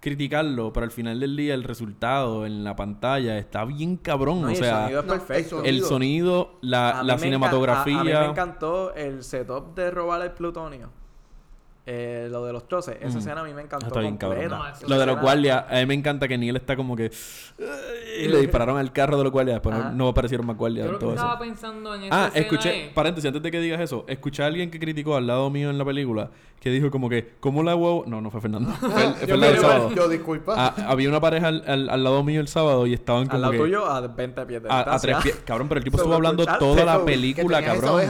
criticarlo, pero al final del día el resultado en la pantalla está bien cabrón. No, o y el sea, sonido es No, el perfecto. el sonido, la, la cinematografía. A, a mí me encantó el setup de robar el plutonio. Eh, lo de los troces. Esa Mm. escena a mí me encantó. Está bien completa. cabrón. No, eso- Lo de los guardias, a mí me encanta que Neil está como que. Y le dispararon al carro de los guardias. Después no, aparecieron más guardias Yo que todo eso. estaba pensando en esa Ah, escena escuché, es- paréntesis, antes de que digas eso, escuché a alguien que criticó al lado mío en la película que dijo como que, ¿cómo la huevo? No, no fue Fernando. *laughs* Fue, el- fue yo, el del sábado. yo, disculpa. Ah, había una pareja al, al- al lado mío el sábado y estaban como Al lado que tuyo, a 20 pies de a, a distancia. tres pies. Cabrón, pero el tipo *laughs* estuvo hablando toda la película, cabrón.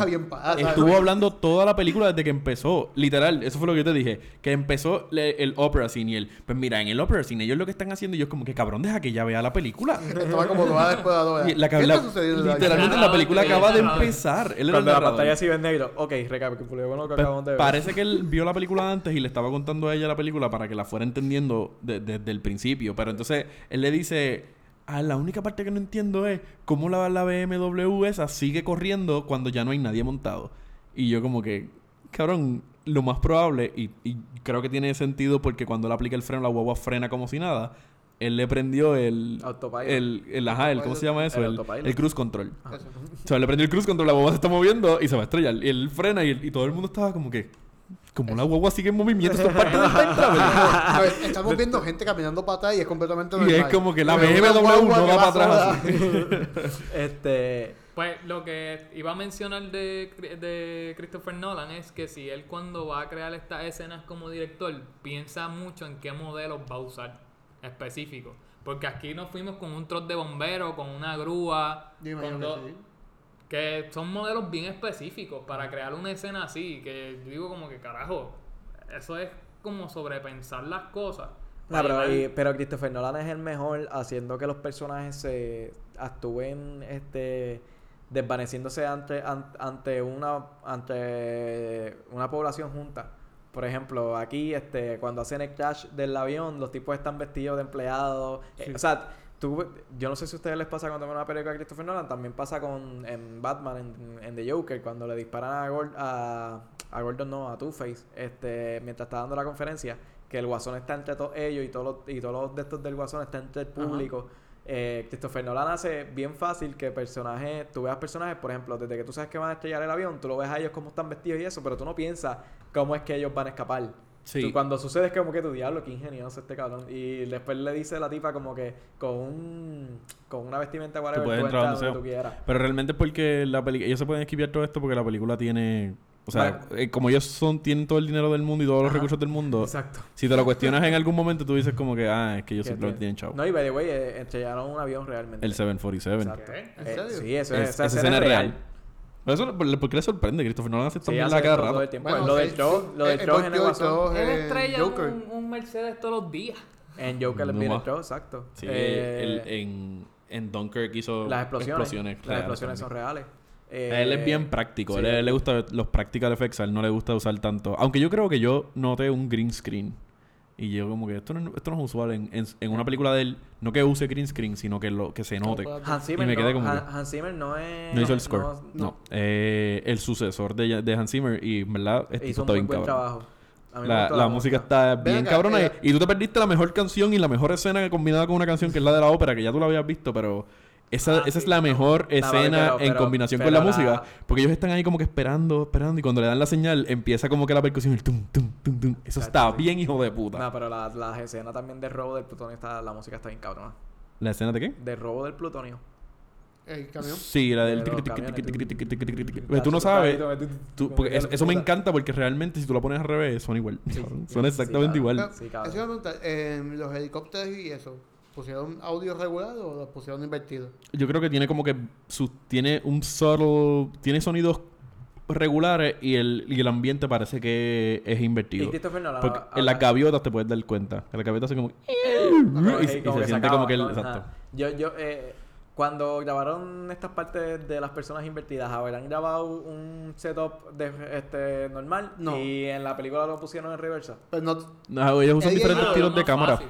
Estuvo hablando toda la película desde que empezó. Literal, eso fue lo que yo te dije. Que empezó le- el opera scene y él. Pues mira, en el opera scene ellos lo que están haciendo, y yo es como que cabrón, deja que ya vea la película. *laughs* Estaba como toda después de. Y la, ¿Qué la- está sucediendo? literalmente la película acaba de empezar. Él era el la pantalla así ve en negro. Ok, recapitulé lo que Pues, acabamos de ver. parece que él vio la película antes y le estaba contando a ella la película para que la fuera entendiendo de- desde el principio. Pero entonces él le dice, ah, la única parte que no entiendo es cómo la, la BMW esa sigue corriendo cuando ya no hay nadie montado. Y yo como que, cabrón, lo más probable, y, y creo que tiene sentido porque cuando él aplica el freno, la guagua frena como si nada. Él le prendió el... Autopilot. El, el, ajá, el, ¿cómo se llama eso? El El, autopilot. el cruise control. O sea, le prendió el cruise control, la guagua se está moviendo y se va a estrellar. Y él frena y, el- y todo el mundo estaba como que... Como la guagua sigue en movimiento, esto es parte del time travel. *laughs* A ver, estamos viendo gente caminando para atrás y es completamente Y normal. es como que la BMW no va para atrás. *laughs* Este. Pues lo que iba a mencionar de, de Christopher Nolan es que si él cuando va a crear estas escenas como director piensa mucho en qué modelos va a usar específico. Porque aquí nos fuimos con un trot de bombero, con una grúa, Yo con dos- que sí. que son modelos bien específicos para crear una escena así. Que yo digo como que carajo, eso es como sobrepensar las cosas. No, pero, y- pero Christopher Nolan es el mejor haciendo que los personajes se actúen este desvaneciéndose ante, an- ante una ante una población junta. Por ejemplo, aquí este cuando hacen el crash del avión, los tipos están vestidos de empleados. Eh, o sea, tú, yo no sé si a ustedes les pasa cuando ven una película de Christopher Nolan, también pasa con en Batman, en, en The Joker, cuando le disparan a, Gord- a, a Gordon, no, a Two-Face, este, mientras está dando la conferencia, que el guasón está entre todos ellos y todos los, y todos los de estos del guasón está entre el público. Eh, Christopher Nolan hace bien fácil que personajes, tú veas personajes, por ejemplo, desde que tú sabes que van a estrellar el avión, tú lo ves a ellos cómo están vestidos y eso, pero tú no piensas cómo es que ellos van a escapar. Sí. Tú cuando sucede es como que tu diablo, qué ingenioso este cabrón. Y después le dice la tipa como que con un con una vestimenta whatever, Tú puedes tú entrar donde tú quieras. Pero realmente es porque la película... Ellos se pueden esquivar todo esto porque la película tiene... O sea, eh, como ellos son tienen todo el dinero del mundo y todos los recursos del mundo, Exacto. si te lo cuestionas en algún momento, tú dices como que, ah, es que ellos simplemente tiene- tienen chavo. No, y by the way, eh, estrellaron un avión realmente. el 747. Exacto. ¿Qué? ¿En Eh, serio? sí, eso Es- es, esa esa escena es real. Pero eso, ¿por por qué le sorprende? Christopher Nolan hace Sí, la cada rato. el tiempo. Bueno, lo del show, lo del show en el guasón. Él estrella Joker. un, un Mercedes todos los días. En Joker No viene el show, exacto. Sí, Eh, en, en Dunkirk hizo las explosiones. explosiones las explosiones son reales. A él es Eh, bien práctico. sí. A él, le gusta los practical effects. A él no le gusta usar tanto. Aunque yo creo que yo noté un green screen. Y yo como que esto no, esto no es usual en, en, en una película de él. No que use green screen, sino que lo que se note. Hans Y Zimmer, me quedé no, como Han- que- Hans Zimmer no es... No hizo el score. no- No. Eh, el sucesor de, de Hans Zimmer. Y en verdad, este hizo un está muy bien buen cabrón. trabajo. A mí me La, gustó la música está bien acá, cabrona. eh, y, y tú te perdiste la mejor canción y la mejor escena combinada con una canción que es la de la ópera, que ya tú la habías visto, pero esa, Ah, esa sí, es la no. mejor No, escena pero- en pero- combinación pero con la, la- música. Porque ellos están ahí como que esperando, esperando. Y cuando le dan la señal, empieza como que la percusión, el tum, tum, tum, tum. Eso Exacto, está sí. bien, hijo de puta. No, pero la- las escenas también de robo del plutonio, está, la música está bien cabrona. ¿La escena de qué? De robo del plutonio. El camión. Sí, la del... Tú- no sabes. Porque que eso, la me encanta porque realmente si tú la pones al revés, son igual. Sí, exactamente igual. Sí, Eso cabrón. iba a preguntar, en los helicópteros y eso, ¿pusieron audio regular o lo pusieron invertido? Yo creo que tiene como que su, tiene un subtle, tiene sonidos regulares y el, y el ambiente parece que es Y invertido. Christopher Nolan Porque habla- en las gaviotas te puedes dar cuenta. En las gaviotas hace como Como y, y se siente como que el exacto. Yo, yo, eh, cuando grabaron estas partes de las personas invertidas, ¿habrán grabado un setup de, este, normal? No. Y en la película lo pusieron en reversa. Pero no, No, ellos usan diferentes Ah, tiros de más cámara. fácil.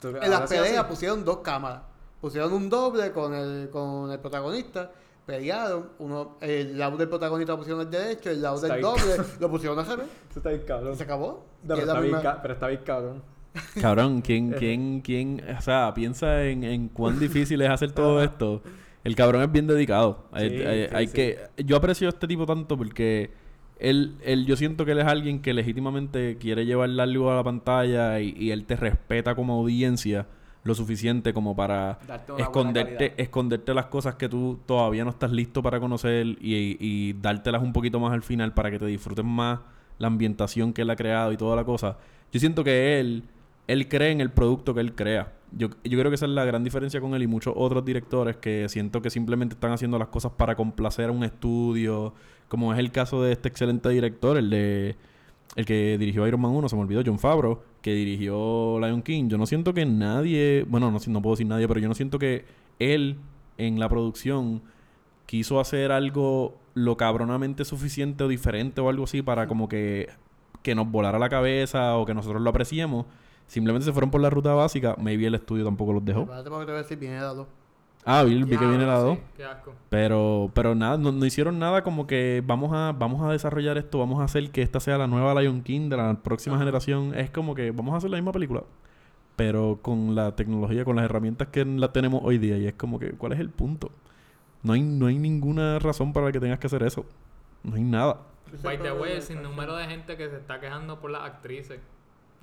¿Tú- en las peleas así? pusieron dos cámaras. Pusieron un doble con el, con el protagonista, pelearon, uno, el lado del protagonista lo pusieron al derecho, el lado Está del doble *laughs* lo pusieron al revés. Eso está bien cabrón. Se acabó. No, pero, es está bien misma- ca- pero está bien cabrón. *laughs* Cabrón, ¿quién, quién, quién, o sea, piensa en, en cuán *laughs* difícil es hacer todo esto? El cabrón es bien dedicado. Hay, Sí, hay- sí, hay sí. que, yo aprecio a este tipo tanto porque él, él, yo siento que él es alguien que legítimamente quiere llevar algo a la pantalla y, y él te respeta como audiencia lo suficiente como para esconderte, esconderte las cosas que tú todavía no estás listo para conocer y, y dártelas un poquito más al final para que te disfrutes más la ambientación que él ha creado y toda la cosa. Yo siento que él, él cree en el producto que él crea. Yo, yo creo que esa es la gran diferencia con él y muchos otros directores que siento que simplemente están haciendo las cosas para complacer a un estudio, como es el caso de este excelente director, el de el que dirigió Iron Man 1, se me olvidó, John Favreau, que dirigió Lion King. Yo no siento que nadie, bueno, no, no puedo decir nadie, pero yo no siento que él en la producción quiso hacer algo lo cabronamente suficiente o diferente o algo así para como que, que nos volara la cabeza o que nosotros lo apreciemos. Simplemente se fueron por la ruta básica. Maybe el estudio tampoco los dejó. Espérate porque te voy a decir, viene dado. Ah, vi, vi que viene la sí, 2. Qué asco. Pero, pero nada, no, no hicieron nada como que vamos a, vamos a desarrollar esto, vamos a hacer que esta sea la nueva Lion King de la próxima Ajá. generación. Es como que vamos a hacer la misma película. Pero con la tecnología, con las herramientas que la tenemos hoy día. Y es como que, ¿cuál es el punto? No hay, no hay ninguna razón para que tengas que hacer eso. No hay nada. By the way, el sinnúmero de gente que se está quejando por las actrices.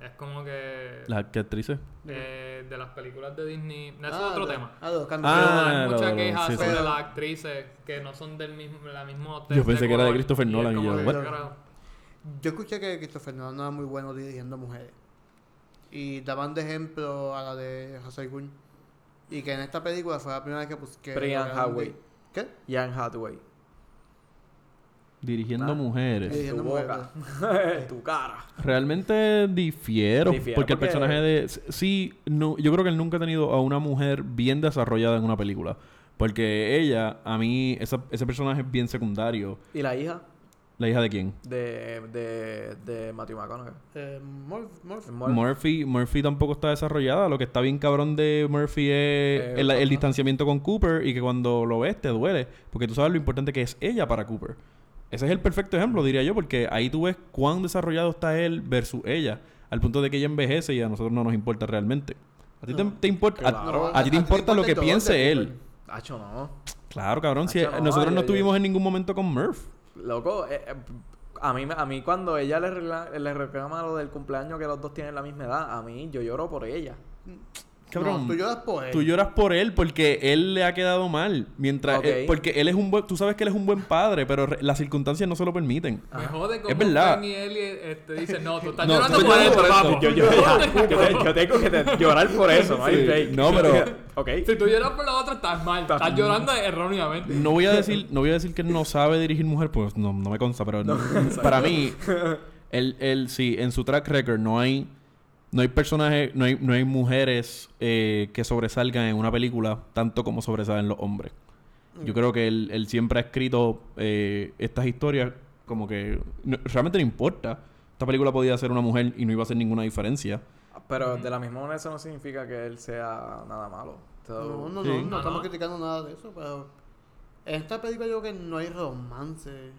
Es como que. Las que actrices. eh, de las películas de Disney. Eso es Ah, otro de- tema. Ah, de. Ah, Pero hay lo- mucha lo- queja sí, sobre Pero- las actrices que no son del mismo, la misma Yo pensé que era de Christopher Nolan y yo, what? ¿what? Yo escuché que Christopher Nolan no era muy bueno dirigiendo mujeres. Y daban de ejemplo a la de Hassel Gunn. Y que en esta película fue la primera vez que... Pues, que Brian lograron Hathaway. ¿Qué? Jan Hathaway. Dirigiendo Ah. mujeres. En tu Dirigiendo boca. *laughs* en tu cara. Realmente difiero, Difiero, porque el personaje de... Sí, no, yo creo que él nunca ha tenido a una mujer bien desarrollada en una película. Porque ella, a mí, esa- ese personaje es bien secundario. ¿Y la hija? ¿La hija de quién? De, de, de Matthew McConaughey. Eh. Mor- Murphy, Murphy tampoco está desarrollada. Lo que está bien cabrón de Murphy es Eh, el, el distanciamiento con Cooper y que cuando lo ves te duele. Porque tú sabes lo importante que es ella para Cooper. Ese es el perfecto ejemplo, diría yo, porque ahí tú ves cuán desarrollado está él versus ella. Al punto de que ella envejece y a nosotros no nos importa realmente. ¿A ti te, No. te importa? a- ti te importa lo que piense él. Hacho, no. Claro, cabrón. Si no, nosotros no estuvimos en ningún momento con Murph. Loco, eh, eh, a mí, a mí cuando ella le, le reclama lo del cumpleaños que los dos tienen la misma edad, a mí yo lloro por ella. Cabrón. No, tú lloras por él. Tú lloras por él porque él le ha quedado mal. Mientras... Él- porque él es un buen... Tú sabes que él es un buen padre, pero re- las circunstancias no se lo permiten. Me jode como Es verdad. Y Eli este, dicen, no, tú estás No, llorando tú por estás esto, llorando por papo. esto. Yo, *laughs* yo, ya, yo, te- yo tengo que te- *laughs* llorar por eso, no hay. No, pero-. *laughs* Si tú lloras por lo otro, estás mal. Estás llorando erróneamente. No voy a decir, no voy a decir que él no sabe dirigir mujer, pues no, no me consta, pero para mí, él, él sí, en su track record no hay, no hay personajes, no hay, no hay mujeres eh, que sobresalgan en una película tanto como sobresalen los hombres. Yo creo que él, él siempre ha escrito eh, estas historias como que no- realmente no importa. Esta película podía ser una mujer y no iba a hacer ninguna diferencia. Pero de la misma manera eso no significa que él sea nada malo. So, No, no, Sí. no, no, No, estamos criticando nada de eso, pero... En esta película yo creo que no hay romance.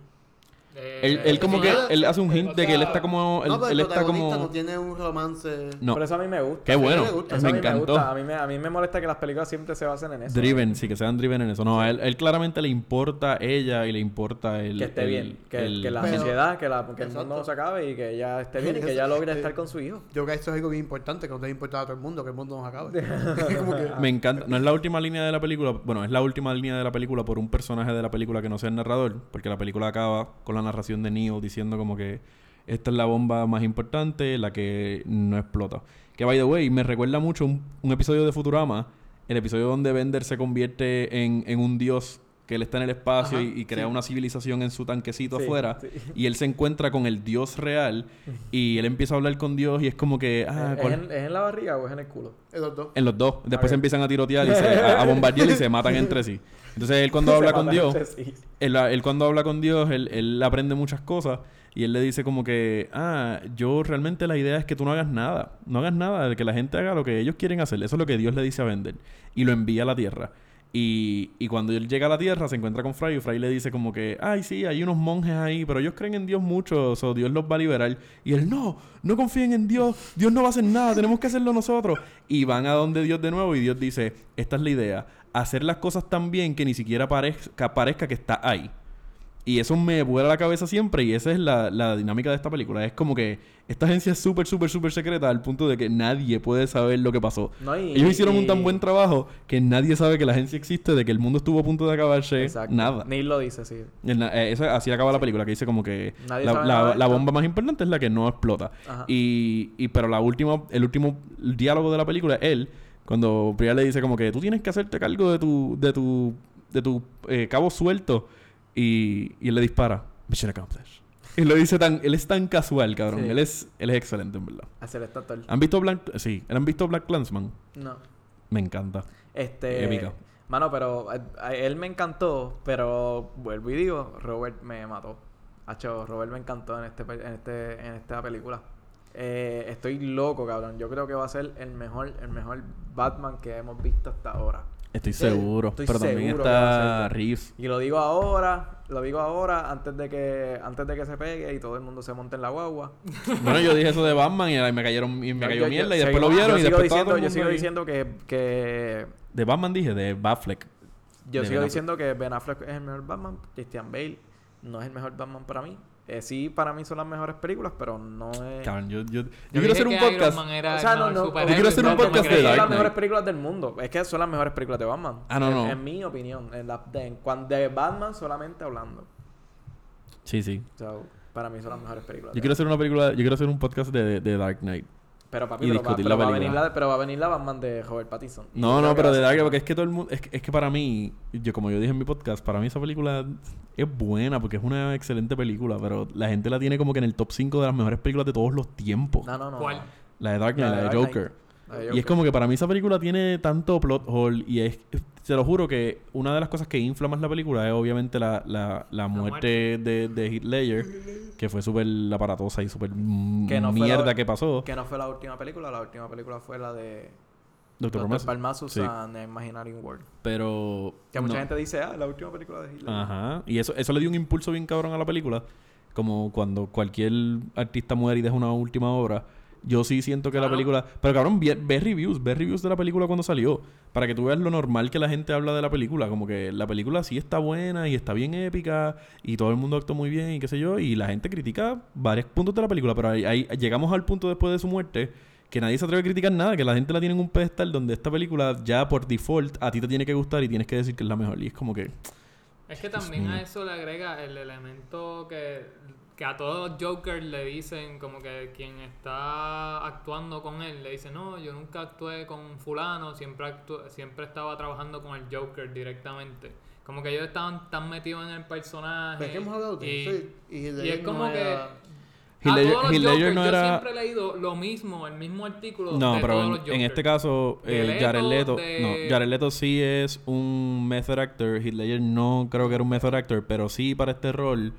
Eh, Él, él como sí, que, ya- él hace un o hint de que él está como, él, no, pero él el está protagonista como, no tiene un romance... no, Pero eso a mí me gusta. qué a mí bueno, me gusta, Eso me a mí me encantó. gusta. A mí me, a mí me molesta que las películas siempre se basen en eso. Driven, sí, que sean driven en eso. No, a él, él claramente le importa ella y le importa el... Que esté el- bien. Que, el- que la Pero- sociedad, que, la, que el mundo no se acabe y que ella esté bien y que ella logre estar con su hijo. Yo creo que esto es algo bien importante, que no debe importar a todo el mundo, que el mundo nos acabe. *laughs* Que- Me encanta. No es la última línea de la película. Bueno, es la última línea de la película por un personaje de la película que no sea el narrador. Porque la película acaba con la narración de Neo diciendo como que esta es la bomba más importante, la que no explota. Que, by the way, me recuerda mucho un, un episodio de Futurama. El episodio donde Bender se convierte en, en un dios. Que él está en el espacio Ajá, y, y crea sí. una civilización en su tanquecito Sí, afuera. sí. Y él se encuentra con el dios real. Y él empieza a hablar con Dios y es como que... Ah, ¿Es, ¿cuál- en, ¿Es en la barriga o es en el culo? En los dos. en los dos. Después Ok. se empiezan a tirotear y se, *laughs* a, a bombardear y se matan entre sí. Entonces él cuando *laughs* habla con Dios, él, él cuando habla con Dios, él, él aprende muchas cosas y él le dice como que, ah, yo realmente la idea es que tú no hagas nada. No hagas nada, de que la gente haga lo que ellos quieren hacer. Eso es lo que Dios le dice a Bender. Y lo envía a la tierra. Y, y cuando él llega a la tierra, se encuentra con Fry y Fry le dice como que, ay, sí, hay unos monjes ahí, pero ellos creen en Dios mucho, o Dios los va a liberar. Y él, no, no confíen en Dios, Dios no va a hacer nada, tenemos que hacerlo nosotros. Y van a donde Dios de nuevo y Dios dice, esta es la idea, hacer las cosas tan bien que ni siquiera parezca, parezca que está ahí. Y eso me vuela la cabeza siempre y esa es la, la dinámica de esta película. Es como que esta agencia es súper, súper, súper secreta al punto de que nadie puede saber lo que pasó. No, y- Ellos hicieron un tan buen trabajo que nadie sabe que la agencia existe, de que el mundo estuvo a punto de acabarse. Exacto. Nada. Neil lo dice, sí. Eh, así acaba la película, que dice como que Nadie la, sabe la- nada de la esto. bomba más importante es la que no explota. Ajá. Y, y pero la última, el último diálogo de la película es él, cuando Priya le dice como que tú tienes que hacerte cargo de tu, de tu, de tu eh, cabo suelto. Y, y él le dispara. Mission accomplished. Él lo dice tan... Él es tan casual, cabrón. Sí. Él es... Él es excelente, en verdad. Hacer actor. ¿Han visto Black... Sí. ¿Han visto Black Clansman? No. Me encanta. Este. Épica. Mano, pero eh, a él me encantó, pero vuelvo y digo, Robert me mató. Hacho, Robert me encantó en este en este en esta película. Eh, estoy loco, cabrón. Yo creo que va a ser el mejor el mejor Batman que hemos visto hasta ahora. Estoy seguro. estoy pero también seguro está. Reeves. Y lo digo ahora, lo digo ahora antes de que antes de que se pegue y todo el mundo se monte en la guagua. *laughs* Bueno, yo dije eso de Batman y ahí me cayeron y me cayó yo- mierda y yo después lo vieron y después todo yo sigo ahí. diciendo que, que De Batman dije, de Batfleck. Yo De sigo Ben diciendo que Ben Affleck es el mejor Batman. Christian Bale no es el mejor Batman para mí. Eh, sí, para mí son las mejores películas, pero no es... Cabrón, yo, yo, yo Yo quiero hacer un podcast. O sea, no, no. Yo quiero hacer un no, podcast de Dark son las Knight. mejores películas del mundo. Es que son las mejores películas de Batman. Ah, no, en, no. En mi opinión. En la, de, de Batman solamente hablando. Sí, sí. So, para mí son las mejores películas. Yo quiero hacer una película, yo quiero hacer un podcast de, de Dark Knight. Pero papi, y pero, va, pero la va a venir la, pero va a venir la Batman de Robert Pattinson. No, no, pero de Knight, porque es que todo el mundo, es, que- es que para mí, yo como yo dije en mi podcast, para mí esa película es buena porque es una excelente película, pero la gente la tiene como que en el top 5 de las mejores películas de todos los tiempos. No, no, no. ¿Cuál? La de Dark Knight, la de. Joker. Y es como que para mí esa película tiene tanto plot hole y es, se lo juro que una de las cosas que infla más la película es obviamente la, la, la muerte de, de Heath Ledger, que fue súper aparatosa y súper mm, no mierda la- que pasó. Que no fue la última película. La última película fue la de... Doctor Doctor. Parnassus Sí. and Imaginary World. Pero... Que mucha no. gente dice, ah, la última película de Hitler. Ajá. Y eso, eso le dio un impulso bien cabrón a la película. Como cuando cualquier artista muere y deja una última obra. Yo sí siento que la película... Pero cabrón, ve, ve reviews. Ve reviews de la película cuando salió. Para que tú veas lo normal que la gente habla de la película. Como que la película sí está buena y está bien épica. Y todo el mundo actuó muy bien y qué sé yo. Y la gente critica varios puntos de la película. Pero ahí, ahí llegamos al punto después de su muerte... Que nadie se atreve a criticar nada. Que la gente la tiene en un pedestal donde esta película ya por default a ti te tiene que gustar y tienes que decir que es la mejor. Y es como que... Es que también a eso le agrega el elemento que, que a todos los Jokers le dicen, como que quien está actuando con él le dice, no, yo nunca actué con fulano, siempre actu- siempre estaba trabajando con el Joker directamente. Como que ellos estaban tan metidos en el personaje. Pero es que hemos hablado de y, eso y, y y Ledger es como no que... A todos los Jokers, no yo era- siempre he leído lo mismo, el mismo artículo No, de pero todos en, los en este caso, eh, Leto, Jared Leto, de- no, Jared Leto sí es un method actor. Heath Ledger no creo que era un method actor, pero sí para este rol,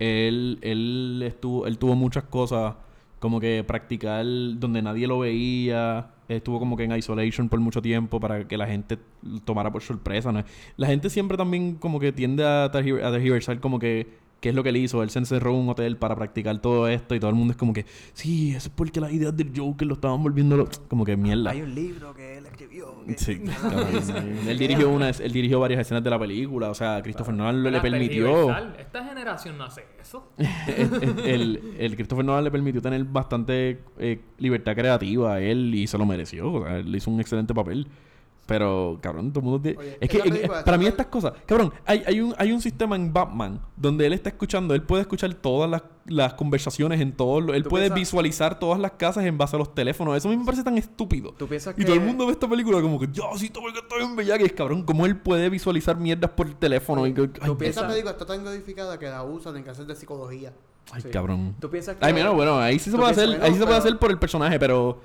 él, él estuvo, él tuvo muchas cosas como que practicar donde nadie lo veía. Estuvo como que en isolation por mucho tiempo para que la gente tomara por sorpresa. ¿no? La gente siempre también como que tiende a tergiversar como que qué es lo que él hizo. Él se encerró en un hotel para practicar todo esto y todo el mundo es como que, sí, eso es porque las ideas del Joker lo estaban volviendo lo-". como que mierda. Hay un libro que él escribió. que- Sí, *laughs* él dirigió una, él dirigió varias escenas de la película, o sea, Christopher Nolan le permitió. Esta generación no hace eso. *laughs* el, el Christopher Nolan le permitió tener bastante eh, libertad creativa a él y se lo mereció, o sea, él hizo un excelente papel. Pero, cabrón, todo el mundo tiene... Oye, es que película- para mí estas cosas... Cabrón, hay, hay, un, hay un sistema en Batman donde él está escuchando, él puede escuchar todas las, las conversaciones en todos los... Él ¿Tú puede piensas- visualizar todas las casas en base a los teléfonos. Eso a mí me parece tan estúpido. ¿Tú piensas Y que... todo el mundo ve esta película como que, yo sí, porque estoy en bellaque. Es cabrón, ¿cómo él puede visualizar mierdas por el teléfono? Y que- ay, ¿Tú piensas- Esa película está tan codificada que la usan en clases de psicología. ay, Sí. cabrón. ¿Tú piensas que... Ay, mira, bueno, ahí sí se puede hacer, ahí sí se puede hacer por el personaje, pero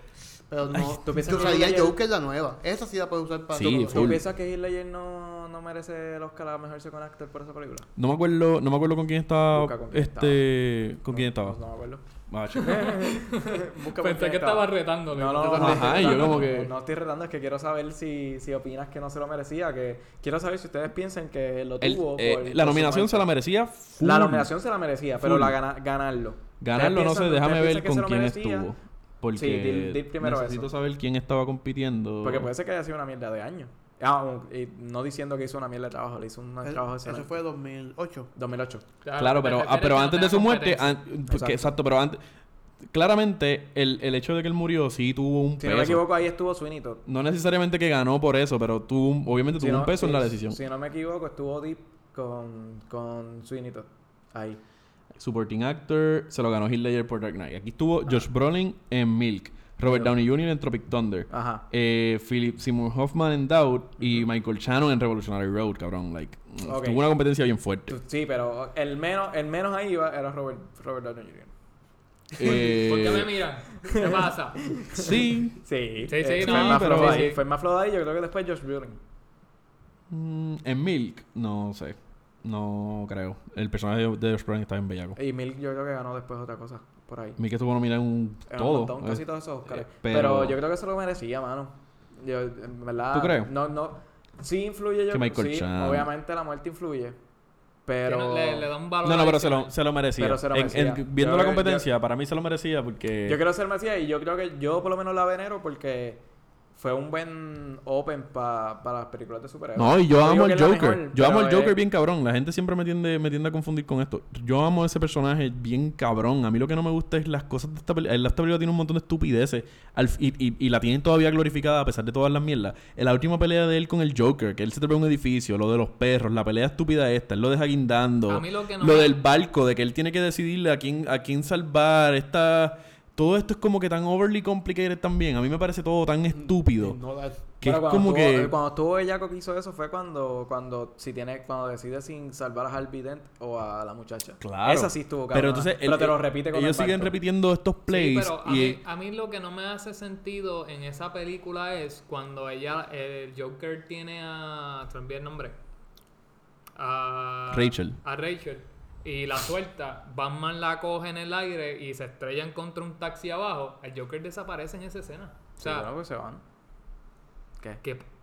Pero no. Ay, ¿tú piensas que usaría ella- Joker la nueva. Esa sí la puedes usar para Sí. ¿Tú piensas que Heath Ledger no, no merece el Oscar a Mejor Second Actor por esa película? no me acuerdo, no me acuerdo con quién estaba, Busca con quién este, con quién No, estaba. No, me acuerdo. Ah. *laughs* Busca con Pensé quién que estaba retándole. No, no, no, Ajá, no, y yo no, como no, que- No estoy retando, es que quiero saber si, si opinas que no se lo merecía. que Quiero saber si ustedes piensan que lo El- tuvo. eh, por- la nominación se la merecía full. La nominación se la merecía, pero Full. la gana- ganarlo. Ganarlo, no sé, ¿Ustedes déjame ver con quién estuvo. Porque Sí, di- di primero necesito eso. saber quién estaba compitiendo. Porque puede ser que haya sido una mierda de años. Ah, y no diciendo que hizo una mierda de trabajo, le hizo un El- trabajo Eso excelente. fue 2008. 2008. Claro, pero, ah, pero antes de su muerte, an- porque- Exacto. exacto, pero antes, claramente el, el hecho de que él murió sí tuvo un Si peso. no me equivoco, ahí estuvo Sweeney Todd. No necesariamente que ganó por eso, pero tuvo, un- obviamente Si tuvo no- un peso en si- la decisión. Si no me equivoco, estuvo Deep con, con Sweeney Todd. Ahí. Supporting Actor se lo ganó Heath Ledger por Dark Knight. Aquí estuvo Josh Brolin en Milk. Robert Downey Jr. en Tropic Thunder. Ajá. Eh, Philip Seymour Hoffman en Doubt y Michael Shannon en Revolutionary Road, cabrón. Like, mm, Ok. tuvo una competencia bien fuerte. Sí, pero el menos, el menos ahí iba era Robert, Robert Downey Jr. Eh, ¿Por qué me miran? ¿Qué pasa? Sí. Sí, *laughs* Sí, sí, eh, no, fue más pero sí, ahí. sí. Fue más flojo ahí, yo creo que después Josh Brolin. Mm, en Milk, no sé. No creo. El personaje de Josh Brolin está bien bellaco. Y Milk yo creo que ganó después otra cosa por ahí. Milk estuvo nominado en un En todo. un montón, eh. casi todos esos Oscars. eh, pero... pero- yo creo que se lo merecía, mano. Yo, en verdad. ¿Tú crees? No, no. Sí influye yo. Que Michael sí, Chan. obviamente la muerte influye. Pero. Le, le da un valor No, no, pero se lo, se lo merecía. Pero se lo merecía. en- viendo Yo la creo que- competencia, para mí se lo merecía porque... Yo quiero ser Mesías y yo creo que yo por lo menos la venero porque fue un buen open para las películas de superhéroes. No, y yo No amo la Joker. mejor, yo amo al Joker es- bien cabrón. La gente siempre me tiende, me tiende a confundir con esto. Yo amo ese personaje bien cabrón. A mí lo que no me gusta es las cosas de esta película. Esta película tiene un montón de estupideces. Al y, y- y la tienen todavía glorificada a pesar de todas las mierdas. En la última pelea de él con el Joker, que él se trepa a un edificio, lo de los perros, la pelea estúpida esta, él lo deja guindando. A mí lo que no lo me- del barco, de que él tiene que decidirle a quién, a quién salvar. Esta... Todo esto es como que tan overly complicated también. A mí me parece todo tan estúpido. No, la- Que Bueno, es cuando como estuvo- que... Cuando estuvo que hizo eso fue cuando, cuando, si tiene, cuando decide sin salvar a Harvey Dent o a la muchacha. Claro. Esa sí estuvo Pero cabrona. entonces... Pero el- te lo repite con Ellos el siguen repitiendo estos Sí, plays. pero a, y... mí, a mí lo que no me hace sentido en esa película es cuando ella, el Joker tiene a. ¿Se me olvidó el nombre? A Rachel. A Rachel. Y la suelta. Batman la coge en el aire y se estrellan contra un taxi abajo. El Joker desaparece en esa escena. O Sí, bueno, pues se van. ¿Qué? que.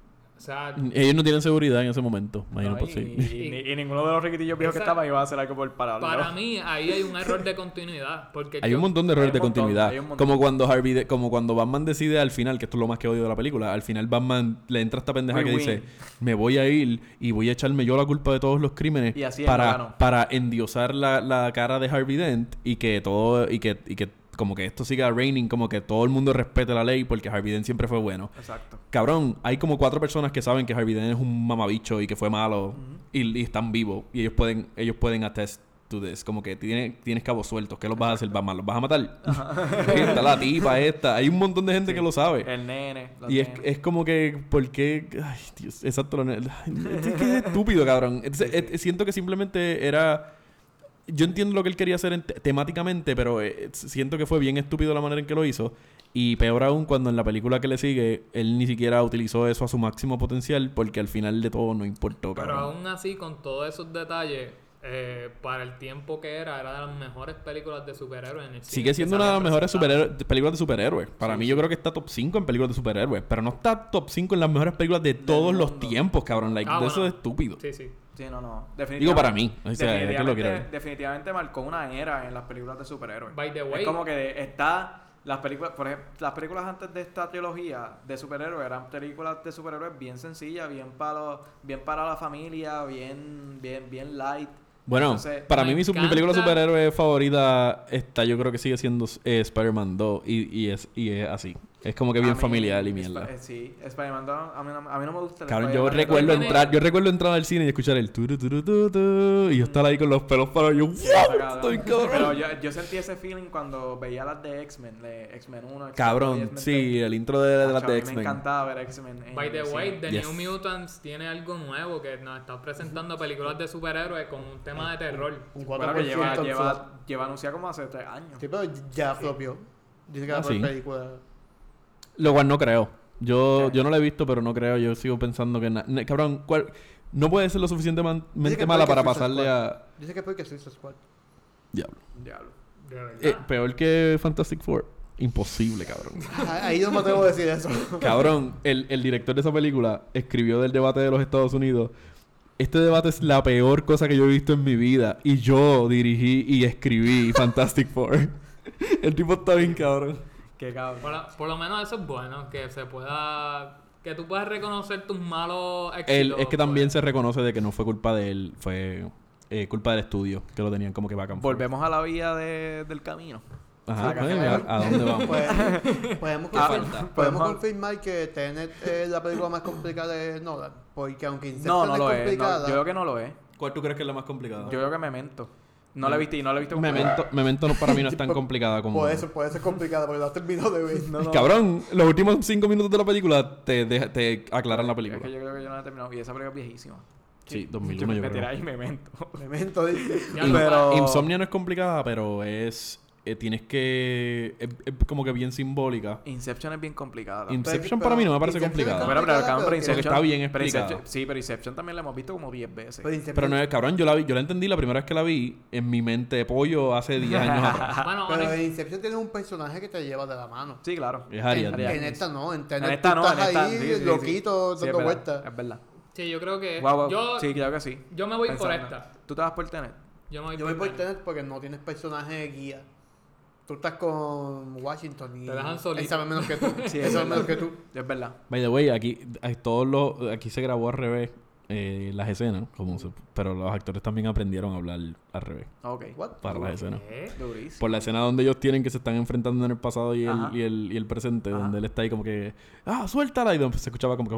Sea, Ellos no tienen seguridad en ese momento. Imagino No, pues y, sí. y- y- y ninguno de los riquitillos viejos que estaban iba a hacer algo por pararlo. para mí ahí hay un error de continuidad. Porque Hay yo- un montón de errores de montón, continuidad. Como cuando Harvey, de- como cuando Batman decide al final, que esto es lo más que odio de la película, al final Batman le entra esta pendeja que dice, me voy a ir y voy a echarme yo la culpa de todos los crímenes Y así para, para endiosar la, la cara de Harvey Dent y que todo, y que, y que como que esto siga reigning, como que todo el mundo respete la ley porque Harvey Dent siempre fue bueno. Exacto. Cabrón, hay como cuatro personas que saben que Harvey Dent es un mamabicho y que fue malo y, y están vivos y ellos pueden ellos pueden attest to this. Como que tiene- tienes cabos sueltos. ¿Qué los vas a hacer, Batman? ¿Los vas a matar? Está la tipa esta. Hay un montón de gente que lo sabe. El nene. Y es, es como que, ¿por qué? Ay, Dios, exacto. lo ne- ay, *laughs* Es que es estúpido, cabrón. Entonces, siento que simplemente era... Yo entiendo lo que él quería hacer en- temáticamente, pero eh, siento que fue bien estúpido la manera en que lo hizo. Y peor aún cuando en la película que le sigue, él ni siquiera utilizó eso a su máximo potencial porque al final de todo no importó, Pero cabrón. aún así, con todos esos detalles, eh, para el tiempo que era, era de las mejores películas de superhéroes en el cine. Sigue siendo una de las mejores películas de superhéroes. Para mí yo creo que está top 5 en películas de superhéroes. Pero no está top 5 en las mejores películas de todos los tiempos, cabrón. Like, Ah, de eso es estúpido. Sí, sí. Sí, no, no. Definitivamente. Digo para mí. O sea, es que lo quiero definitivamente, definitivamente marcó una era en las películas de superhéroes. By the way- Es como que está las películas, por ejemplo, las películas antes de esta trilogía de superhéroes eran películas de superhéroes bien sencillas, bien para los- bien para la familia, bien bien bien light. Bueno, Entonces, para mí mi, mi película superhéroe favorita está, yo creo que sigue siendo eh, Spider-Man 2 y, y es, y es así. Es como que bien A mí, familiar y mierda. eh, sí, Spider-Man 2, a mí, no, a mí no me gusta el Cabrón, yo recuerdo entrar, yo recuerdo entrar al cine y escuchar el turu turu tu, tu, y yo estar ahí con los pelos para yo, ¡wow! Cabrón. Estoy cabrón. Pero yo, yo sentí ese feeling cuando veía las de X-Men, de X-Men 1, X-Men 2 y Cabrón, sí, 3. el intro de, de las Macho, a de X-Men. Me encantaba ver X-Men. en By the way. The Yes. New Mutants tiene algo nuevo que nos está presentando películas de superhéroes con un tema de terror. Un 4% Bueno, que lleva, anunciado como hace tres años. Sí, pero ya flopió. Dice que Ah, la sí. película. Lo cual no creo. Yo, yo no la he visto, pero no creo. Yo sigo pensando que... na- cabrón, ¿cuál- no puede ser lo suficientemente que mala puede para que pasarle a... Dice que fue que Suicide Squad. Diablo. Diablo. Eh, peor que Fantastic Four. Imposible, cabrón. *laughs* Ah, Ahí no me atrevo a decir eso. *laughs* Cabrón, el, el director de esa película escribió del debate de los Estados Unidos. Este debate es la peor cosa que yo he visto en mi vida. Y yo dirigí y escribí Fantastic Four. *laughs* El tipo está bien cabrón. Qué cabrón. por, lo- por lo menos eso es bueno, que se pueda... Que tú puedas reconocer tus malos éxitos. Él, es que también pues. se reconoce de que no fue culpa de él. Fue eh, culpa del estudio. Que lo tenían como que vacan. Volvemos a la vía de- del camino. Ajá, pues. ¿a, a dónde vamos? Pues, *laughs* podemos, Ah, confirmar, podemos confirmar que Tenet es la película más complicada de Nolan. Porque aunque No, Inception no es lo es. no, complicada, yo creo que no lo es. ¿Cuál tú crees que es la más complicada? Yo creo que Memento. No la viste y no la viste Memento, Memento no, para mí no es tan *laughs* complicada como... Por eso, por eso es complicado, porque has terminado de ver. No, no. Cabrón, los últimos cinco minutos de la película te, te aclaran la Es película. que yo creo que yo no la he terminado. Y esa película es viejísima. Sí, Yo 2001 me yo creo. ahí Memento. Memento dice. Pero- Insomnia no es complicada, pero es... eh, tienes que... Es, es como que bien simbólica. Inception es bien complicada. Inception pero para mí no me parece Inception complicada. Pero, pero, cabrón, pero Inception... está bien pero explicada. Inception- sí, pero Inception también la hemos visto como 10 veces. Pero no es, cabrón, yo la vi, yo la entendí la primera vez que la vi en mi mente de pollo hace 10 años *laughs* atrás. Bueno, Pero en Inception tiene un personaje que te lleva de la mano. Sí, claro. Es Ariadne. En, Ariadne. en esta no, en, En esta no, en estás esta... ahí sí, sí, sí. loquito, Sí, dando verdad, vueltas. Es verdad. sí, yo creo que... Guau, guau. Yo, Sí, creo que sí. yo me voy por Pensando. esta. ¿Tú te vas por Tenet? Yo me voy Yo voy por por Tenet porque no tienes personaje guía. Tú estás con Washington y Te dejan solito. él sabe menos que tú. *laughs* Sí, él es sabe menos que tú. Es verdad. By the way, aquí, hay todos los, aquí se grabó al revés eh, las escenas, como se- pero los actores también aprendieron a hablar al revés Ok. What? para las escenas. ¿Qué? Durísimo. Por la escena donde ellos tienen que se están enfrentando en el pasado y el, y el, y el presente, Ajá. donde él está ahí como que, ah, suéltala, y donde se escuchaba como que,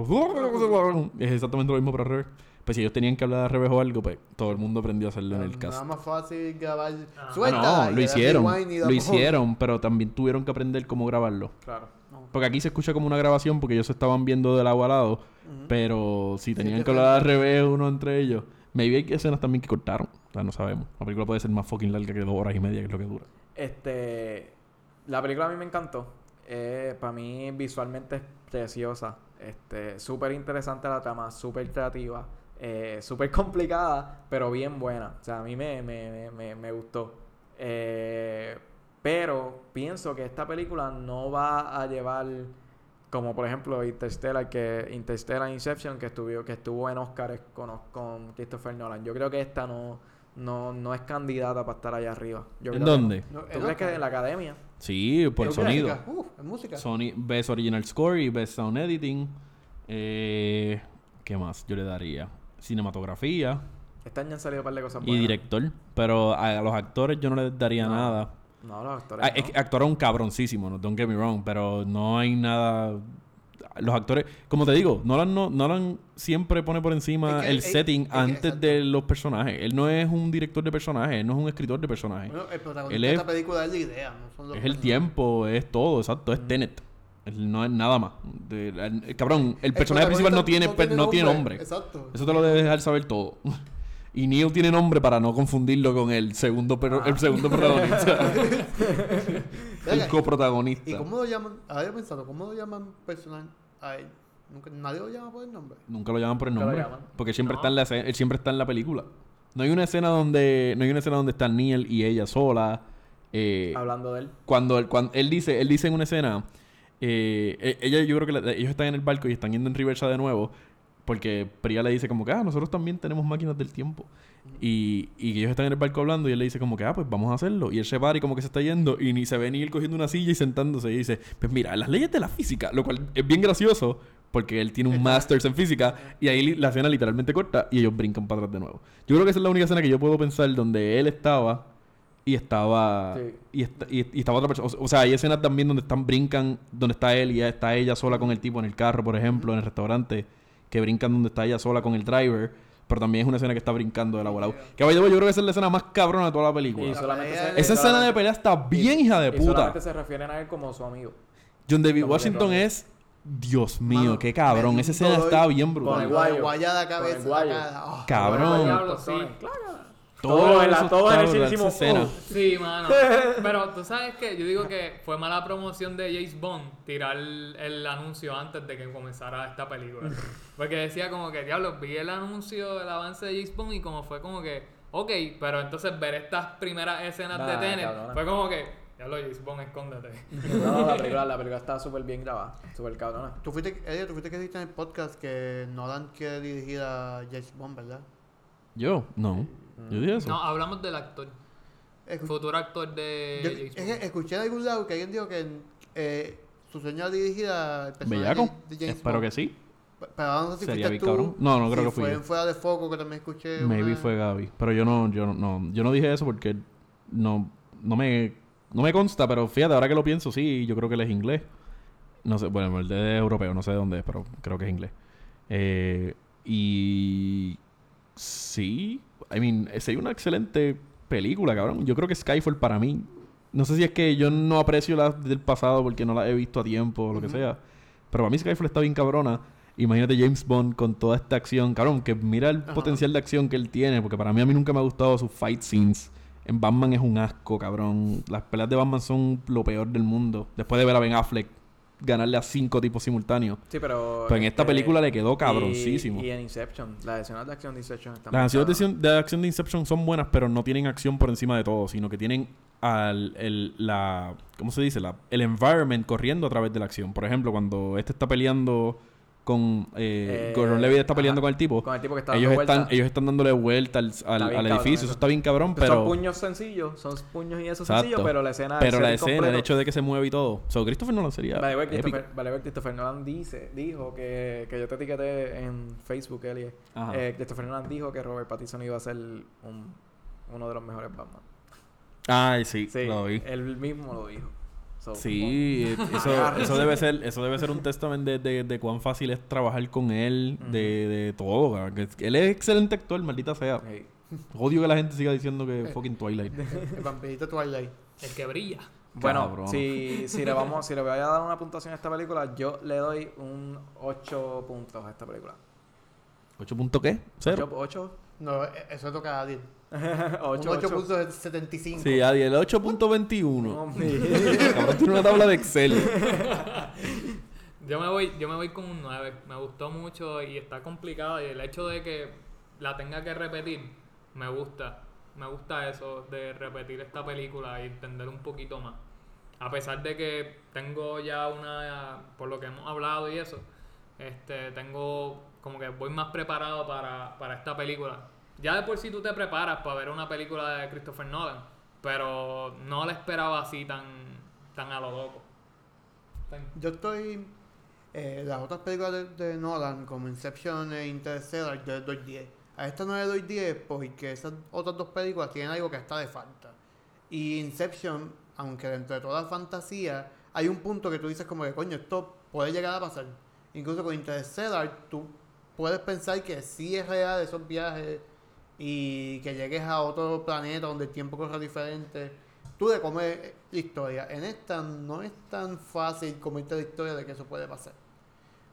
*laughs* es exactamente lo mismo, pero al revés. Pues si ellos tenían que hablar al revés o algo, pues todo el mundo aprendió a hacerlo en el Nada cast. más fácil grabar. Ah. Ah, Suelta. no, lo hicieron, lo hicieron, pero también tuvieron que aprender cómo grabarlo. Claro. Porque aquí se escucha como una grabación porque ellos se estaban viendo de lado a lado. Pero si tenían que hablar al revés uno entre ellos. Maybe hay escenas también que cortaron. O sea, no sabemos. La película puede ser más fucking larga que dos horas y media, que es lo que dura. Este, la película a mí me encantó. Eh, para mí visualmente es preciosa. Este, súper interesante la trama, súper creativa, eh, súper complicada, pero bien buena. O sea, a mí me, me, me, me- me gustó. Eh, pero pienso que esta película no va a llevar como por ejemplo Interstellar que Interstellar Inception que estuvo que estuvo en Oscars con, con Christopher Nolan. Yo creo que esta no no, no es candidata para estar allá arriba. Yo ¿En creo dónde? ¿Tú en crees que Oscar. en la academia? Sí, por En sonido. Uf, en música. Sony, Best Original Score y Best Sound Editing. Eh, ¿Qué más yo le daría? Cinematografía Este año han salido un par de cosas y director. Pero a, a los actores yo no les daría No. nada. No, los actores. Ah, no. es que actuaron cabroncísimo, no don't get me wrong, pero no hay nada. Los actores, como te digo, Nolan, no, Nolan siempre pone por encima Es que el setting es antes de los personajes. Él no es un director de personajes, él no es un escritor de personajes. Bueno, el protagonista Él de es- esta película es la idea, no son los es el tiempo, es todo, exacto, es Tenet. Él no es nada más. De- el- el- cabrón, el personaje principal no tiene, per- no tiene nombre. Exacto. Eso te lo debe dejar saber todo. *laughs* Y Neil tiene nombre para no confundirlo con el segundo, pero- Ah. el segundo protagonista. *laughs* el coprotagonista. ¿Y cómo lo llaman? Había pensado, ¿cómo lo llaman personal a él? Nunca, nadie lo llama por el nombre. Nunca lo llaman por el nombre. Porque siempre No. está en la escena- él siempre está en la película. No hay una escena donde. No hay una escena donde está Neil y ella sola. eh, Hablando de él. cuando, él, cuando él dice, él dice en una escena. Eh, ella, yo creo que la- ellos están en el barco y están yendo en reversa de nuevo. Porque Priya le dice como que, ah, nosotros también tenemos máquinas del tiempo. Y, y ellos están en el barco hablando y él le dice como que, ah, pues vamos a hacerlo. Y él se para y como que se está yendo y ni se ve ni él cogiendo una silla y sentándose. Y dice, pues mira, las leyes de la física. Lo cual es bien gracioso porque él tiene un Masters en física y ahí la escena literalmente corta y ellos brincan para atrás de nuevo. Yo creo que esa es la única escena que yo puedo pensar donde él estaba y estaba Sí. y, esta- y- y estaba otra persona. O, o sea, hay escenas también donde están brincan, donde está él y ya está ella sola con el tipo en el carro, por ejemplo, en el restaurante, que brincan donde está ella sola con el driver. Pero también es una escena que está brincando de la bola. Que vaya, yo creo que esa es la escena más cabrona de toda la película. Y solamente se- Esa escena de pelea está bien hija de y puta. solamente se refieren a él como su amigo. John David Como Washington es. Dios mío, Mano, qué cabrón. Esa escena está bien Con el brutal. guayo. Guaya la Con el cabeza. guayo. la cara. Oh. Cabrón. Diablo, sí. Todo en la- eso todo en el hicimos, escena. "Oh". Sí, mano. *laughs* Pero tú sabes que yo digo que fue mala promoción de James Bond tirar el, el anuncio antes de que comenzara esta película. *laughs* Porque decía como que, diablo, vi el anuncio, el avance de James Bond y como fue como que, ok, pero entonces ver estas primeras escenas Nah, de Tenet fue como que, diablo, James Bond, escóndete. *laughs* No, la película, la película está súper bien grabada. Súper cabrona. Tú fuiste, Eddie, tú fuiste que dijiste en el podcast que Nolan quiere dirigir a James Bond, ¿verdad? Yo, no. Yo dije eso. No, hablamos del actor, Escu- futuro actor de yo- es que escuché en algún lado que alguien dijo que eh, su sueño era dirigir al personaje Bellaco. de, de Espero Bond. que sí. Pero ahora no sé si Sería fuiste bien tú. cabrón. No, no creo si que fui fue Fuera de Foco que también escuché Maybe una- fue Gaby. Pero yo no, yo no, no, yo no dije eso porque no, no me, no me consta, pero fíjate, ahora que lo pienso, sí, yo creo que él es inglés. No sé, bueno, el de es europeo, no sé de dónde es, pero creo que es inglés. Eh, y sí, I mean, sería una excelente película, cabrón. Yo creo que Skyfall para mí. No sé si es que yo no aprecio las del pasado porque no las he visto a tiempo o lo que sea. Pero para mí Skyfall está bien cabrona. Imagínate James Bond con toda esta acción. Cabrón, que mira el Ajá. potencial de acción que él tiene. Porque para mí a mí nunca me ha gustado sus fight scenes. En Batman es un asco, cabrón. Las peleas de Batman son lo peor del mundo. Después de ver a Ben Affleck ganarle a cinco tipos simultáneos. Sí, pero. Pero en esta este, película le quedó cabroncísimo. Y, en Inception, las escenas de acción de Inception están Las escenas de de acción de Inception son buenas, pero no tienen acción por encima de todo, sino que tienen al, el, la, ¿cómo se dice? La, el environment corriendo a través de la acción. Por ejemplo, cuando este está peleando con... Eh, Eh, Gordon Levitt está peleando ajá, con el tipo. Con el tipo que está Ellos dando están, ellos están dándole vuelta al, al- bien al cabrón edificio. eso. Eso está bien cabrón, Son pero... puños sencillos, son puños y eso Exacto. sencillo, pero la escena. Pero la escena, completo- el hecho de que se mueve y todo. So, Christopher Nolan sería Vale, épico. Christopher, vale, güey, Christopher Nolan dice, dijo que, que yo te etiqueté en Facebook, Eli. Eh, Christopher Nolan dijo que Robert Pattinson iba a ser un, uno de los mejores Batman. Ay, sí, Sí, lo vi. él mismo lo dijo. So, Sí, eh, *laughs* eso, debe ser, eso debe ser un testament de, de, de cuán fácil es trabajar con él, de, de todo. él es excelente actor, maldita sea. hey. Odio que la gente siga diciendo que fucking Twilight. *laughs* El vampirito Twilight. El que brilla. Bueno, Cabrón. si, si le vamos, si le voy a dar una puntuación a esta película, yo le doy un 8 puntos a esta película. ¿8 punto qué? ¿Cero? 8, No, e- eso toca a Adil. 8, Un 8. 8.75. Sí, Adi, el 8.21. No, Cabrón, tiene una tabla de Excel. Yo me voy, yo me voy con un 9. Me gustó mucho y está complicado. Y el hecho de que la tenga que repetir, me gusta. Me gusta eso de repetir esta película y entender un poquito más. A pesar de que tengo ya una, por lo que hemos hablado y eso, este, tengo como que voy más preparado para, para esta película. Ya de por sí tú te preparas para ver una película de Christopher Nolan, pero no la esperaba así tan, tan a lo loco. Yo estoy. Eh, las otras películas de, de Nolan, como Inception e Interstellar, yo les doy 10. A esta no le doy 10 porque esas otras dos películas tienen algo que está de falta. Y Inception, aunque dentro de toda la fantasía, hay un punto que tú dices como que, coño, esto puede llegar a pasar. Incluso con Interstellar, tú puedes pensar que sí es real esos viajes y que llegues a otro planeta donde el tiempo corre diferente. Tú le comes la historia. En esta no es tan fácil comerte la historia de que eso puede pasar.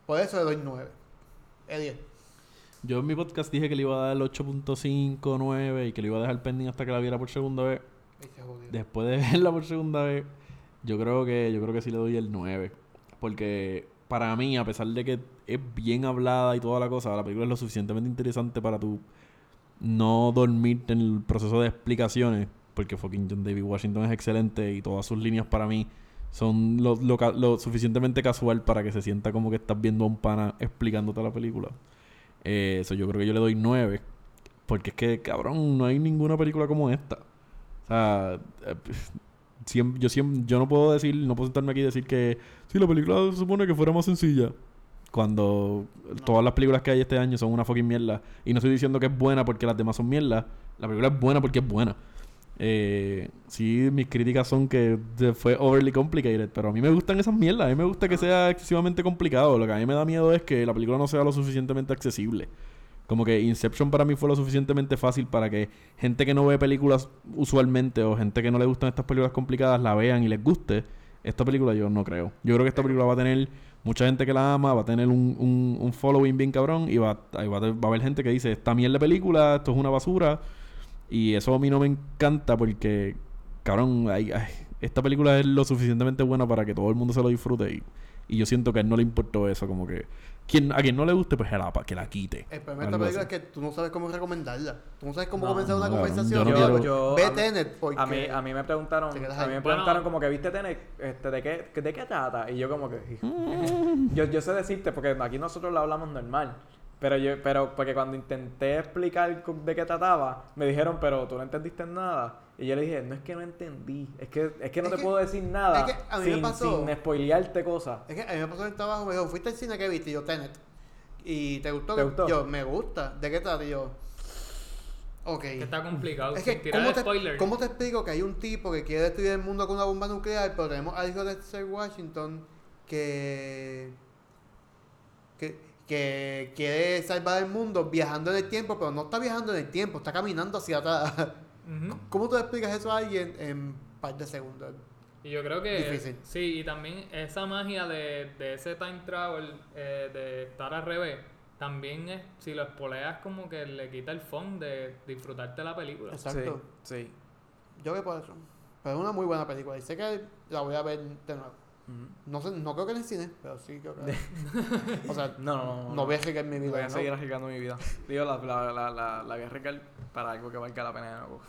Por eso le doy 9. Es 10. Yo en mi podcast dije que le iba a dar el 8.5, 9 y que le iba a dejar pending hasta que la viera por segunda vez. Después de *laughs* verla por segunda vez, yo creo que yo creo que sí le doy el 9. Porque para mí, a pesar de que es bien hablada y toda la cosa, la película es lo suficientemente interesante para tú no dormirte en el proceso de explicaciones. Porque fucking John David Washington es excelente y todas sus líneas para mí son lo, lo suficientemente casual para que se sienta como que estás viendo a un pana explicándote la película. Eh, Eso yo creo que yo le doy 9. Porque es que, cabrón, no hay ninguna película como esta. O sea, eh, siem- yo, siem- yo no puedo decir, no puedo sentarme aquí y decir que sí, la película se supone que fuera más sencilla. Cuando todas las películas que hay este año son una fucking mierda. Y no estoy diciendo que es buena porque las demás son mierda. La película es buena porque es buena. Eh, sí, mis críticas son que fue overly complicated, pero a mí me gustan esas mierdas. A mí me gusta que sea excesivamente complicado. Lo que a mí me da miedo es que la película no sea lo suficientemente accesible. Como que Inception para mí fue lo suficientemente fácil para que gente que no ve películas usualmente o gente que no le gustan estas películas complicadas la vean y les guste. Esta película yo no creo. Yo creo que esta película va a tener mucha gente que la ama, va a tener un, un, un following bien cabrón y va, ahí va, va a haber gente que dice, esta mierda de película, esto es una basura. Y eso a mí no me encanta porque, cabrón, ay, ay, esta película es lo suficientemente buena para que todo el mundo se lo disfrute y, y yo siento que a él no le importó eso, como que quien, a quien no le guste, pues que la, que la quite. El problema de esta película es que tú no sabes cómo recomendarla. Tú no sabes cómo No, comenzar una no, conversación. yo no Yo- quiero- yo- Ve a Tenet porque... A mí, a mí me preguntaron, a mí me Bueno. preguntaron como que viste Tenet, este, ¿de qué, de qué trata? Y yo como que, *laughs* yo, yo sé decirte porque aquí nosotros lo hablamos normal, pero yo, pero porque cuando intenté explicar de qué trataba, me dijeron, pero tú no entendiste nada. Y yo le dije, no es que no entendí, es que, es que no Es te que- puedo decir nada es que a mí me sin, pasó- sin spoilearte cosas. Es que a mí me pasó en el trabajo, me dijo, ¿fuiste al cine que viste? Y yo, Tenet. ¿Y te gustó? ¿Te gustó? Yo, me gusta. ¿De qué trata? Y yo, ok. Que está complicado. Es que, ¿cómo te. ¿cómo te explico que hay un tipo que quiere destruir el mundo con una bomba nuclear, pero tenemos al hijo de Sir Washington que, que, quiere salvar el mundo viajando en el tiempo, pero no está viajando en el tiempo, está caminando hacia atrás. *laughs* ¿Cómo tú explicas eso a alguien en un par de segundos? Y yo creo que Difícil. sí, y también esa magia de, de ese time travel, eh, de estar al revés, también es, si lo espoleas como que le quita el fun de disfrutarte la película. Exacto. Sí, sí. Yo que por eso. Pero es una muy buena película y sé que la voy a ver de nuevo. No, sé, no creo que en el cine, pero sí creo que... *laughs* o sea, No, no, no. no voy a arriesgar mi vida. Voy a seguir arriesgando mi vida. Digo, la, la, la, la, voy a arriesgar para algo que valga la pena de nuevo.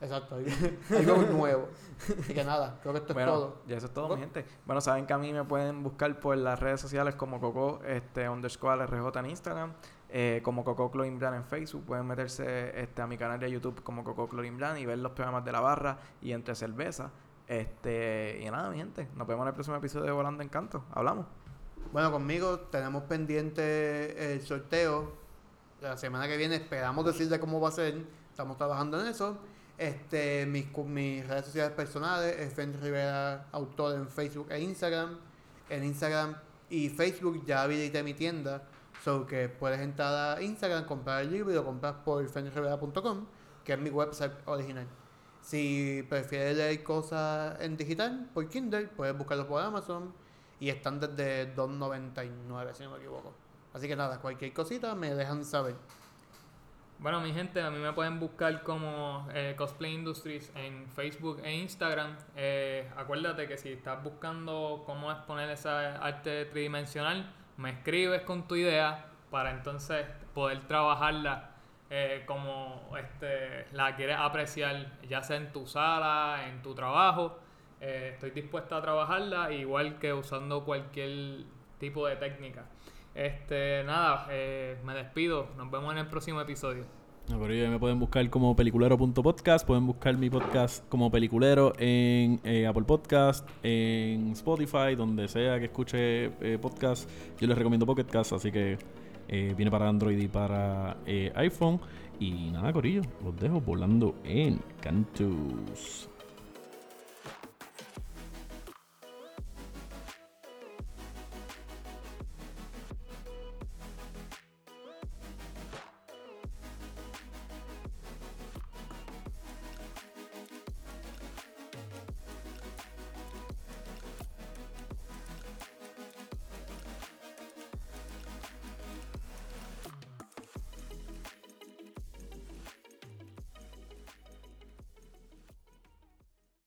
Exacto, algo nuevo. Y que nada, creo que esto bueno, es todo. ya eso es todo, mi gente. Bueno, saben que a mí me pueden buscar por las redes sociales como Coco este, underscore RJ en Instagram, eh, como Coco Clothing Brand en Facebook. Pueden meterse este, a mi canal de YouTube como Coco Clothing Brand y ver los programas de la barra y entre cerveza. Este, y nada, mi gente. Nos vemos en el próximo episodio de Volando Encanto. Hablamos. Bueno, conmigo tenemos pendiente el sorteo. La semana que viene esperamos decirle cómo va a ser. Estamos trabajando en eso. Este, mis, mis redes sociales personales, es Fen Rivera Autor en Facebook e Instagram. En Instagram y Facebook ya habilité mi tienda. So que puedes entrar a Instagram, comprar el libro y lo compras por fenrivera.com, que es mi website original. Si prefieres leer cosas en digital, por Kindle, puedes buscarlo por Amazon y están desde 2.99 si no me equivoco. Así que nada, cualquier cosita me dejan saber. Bueno, mi gente, a mí me pueden buscar como eh, Cosplay Industries en Facebook e Instagram. Eh, acuérdate que si estás buscando cómo exponer esa arte tridimensional, me escribes con tu idea para entonces poder trabajarla eh, como este, la quieres apreciar, ya sea en tu sala, en tu trabajo. Eh, estoy dispuesta a trabajarla, igual que usando cualquier tipo de técnica. Este, nada, eh, me despido. Nos vemos en el próximo episodio. No, pero ya me pueden buscar como peliculero.podcast. Pueden buscar mi podcast como peliculero en eh, Apple Podcast, en Spotify, donde sea que escuche eh, podcast. Yo les recomiendo Pocket Cast, así que eh, viene para Android y para eh, iPhone. Y nada, Corillo, los dejo volando en Cantus.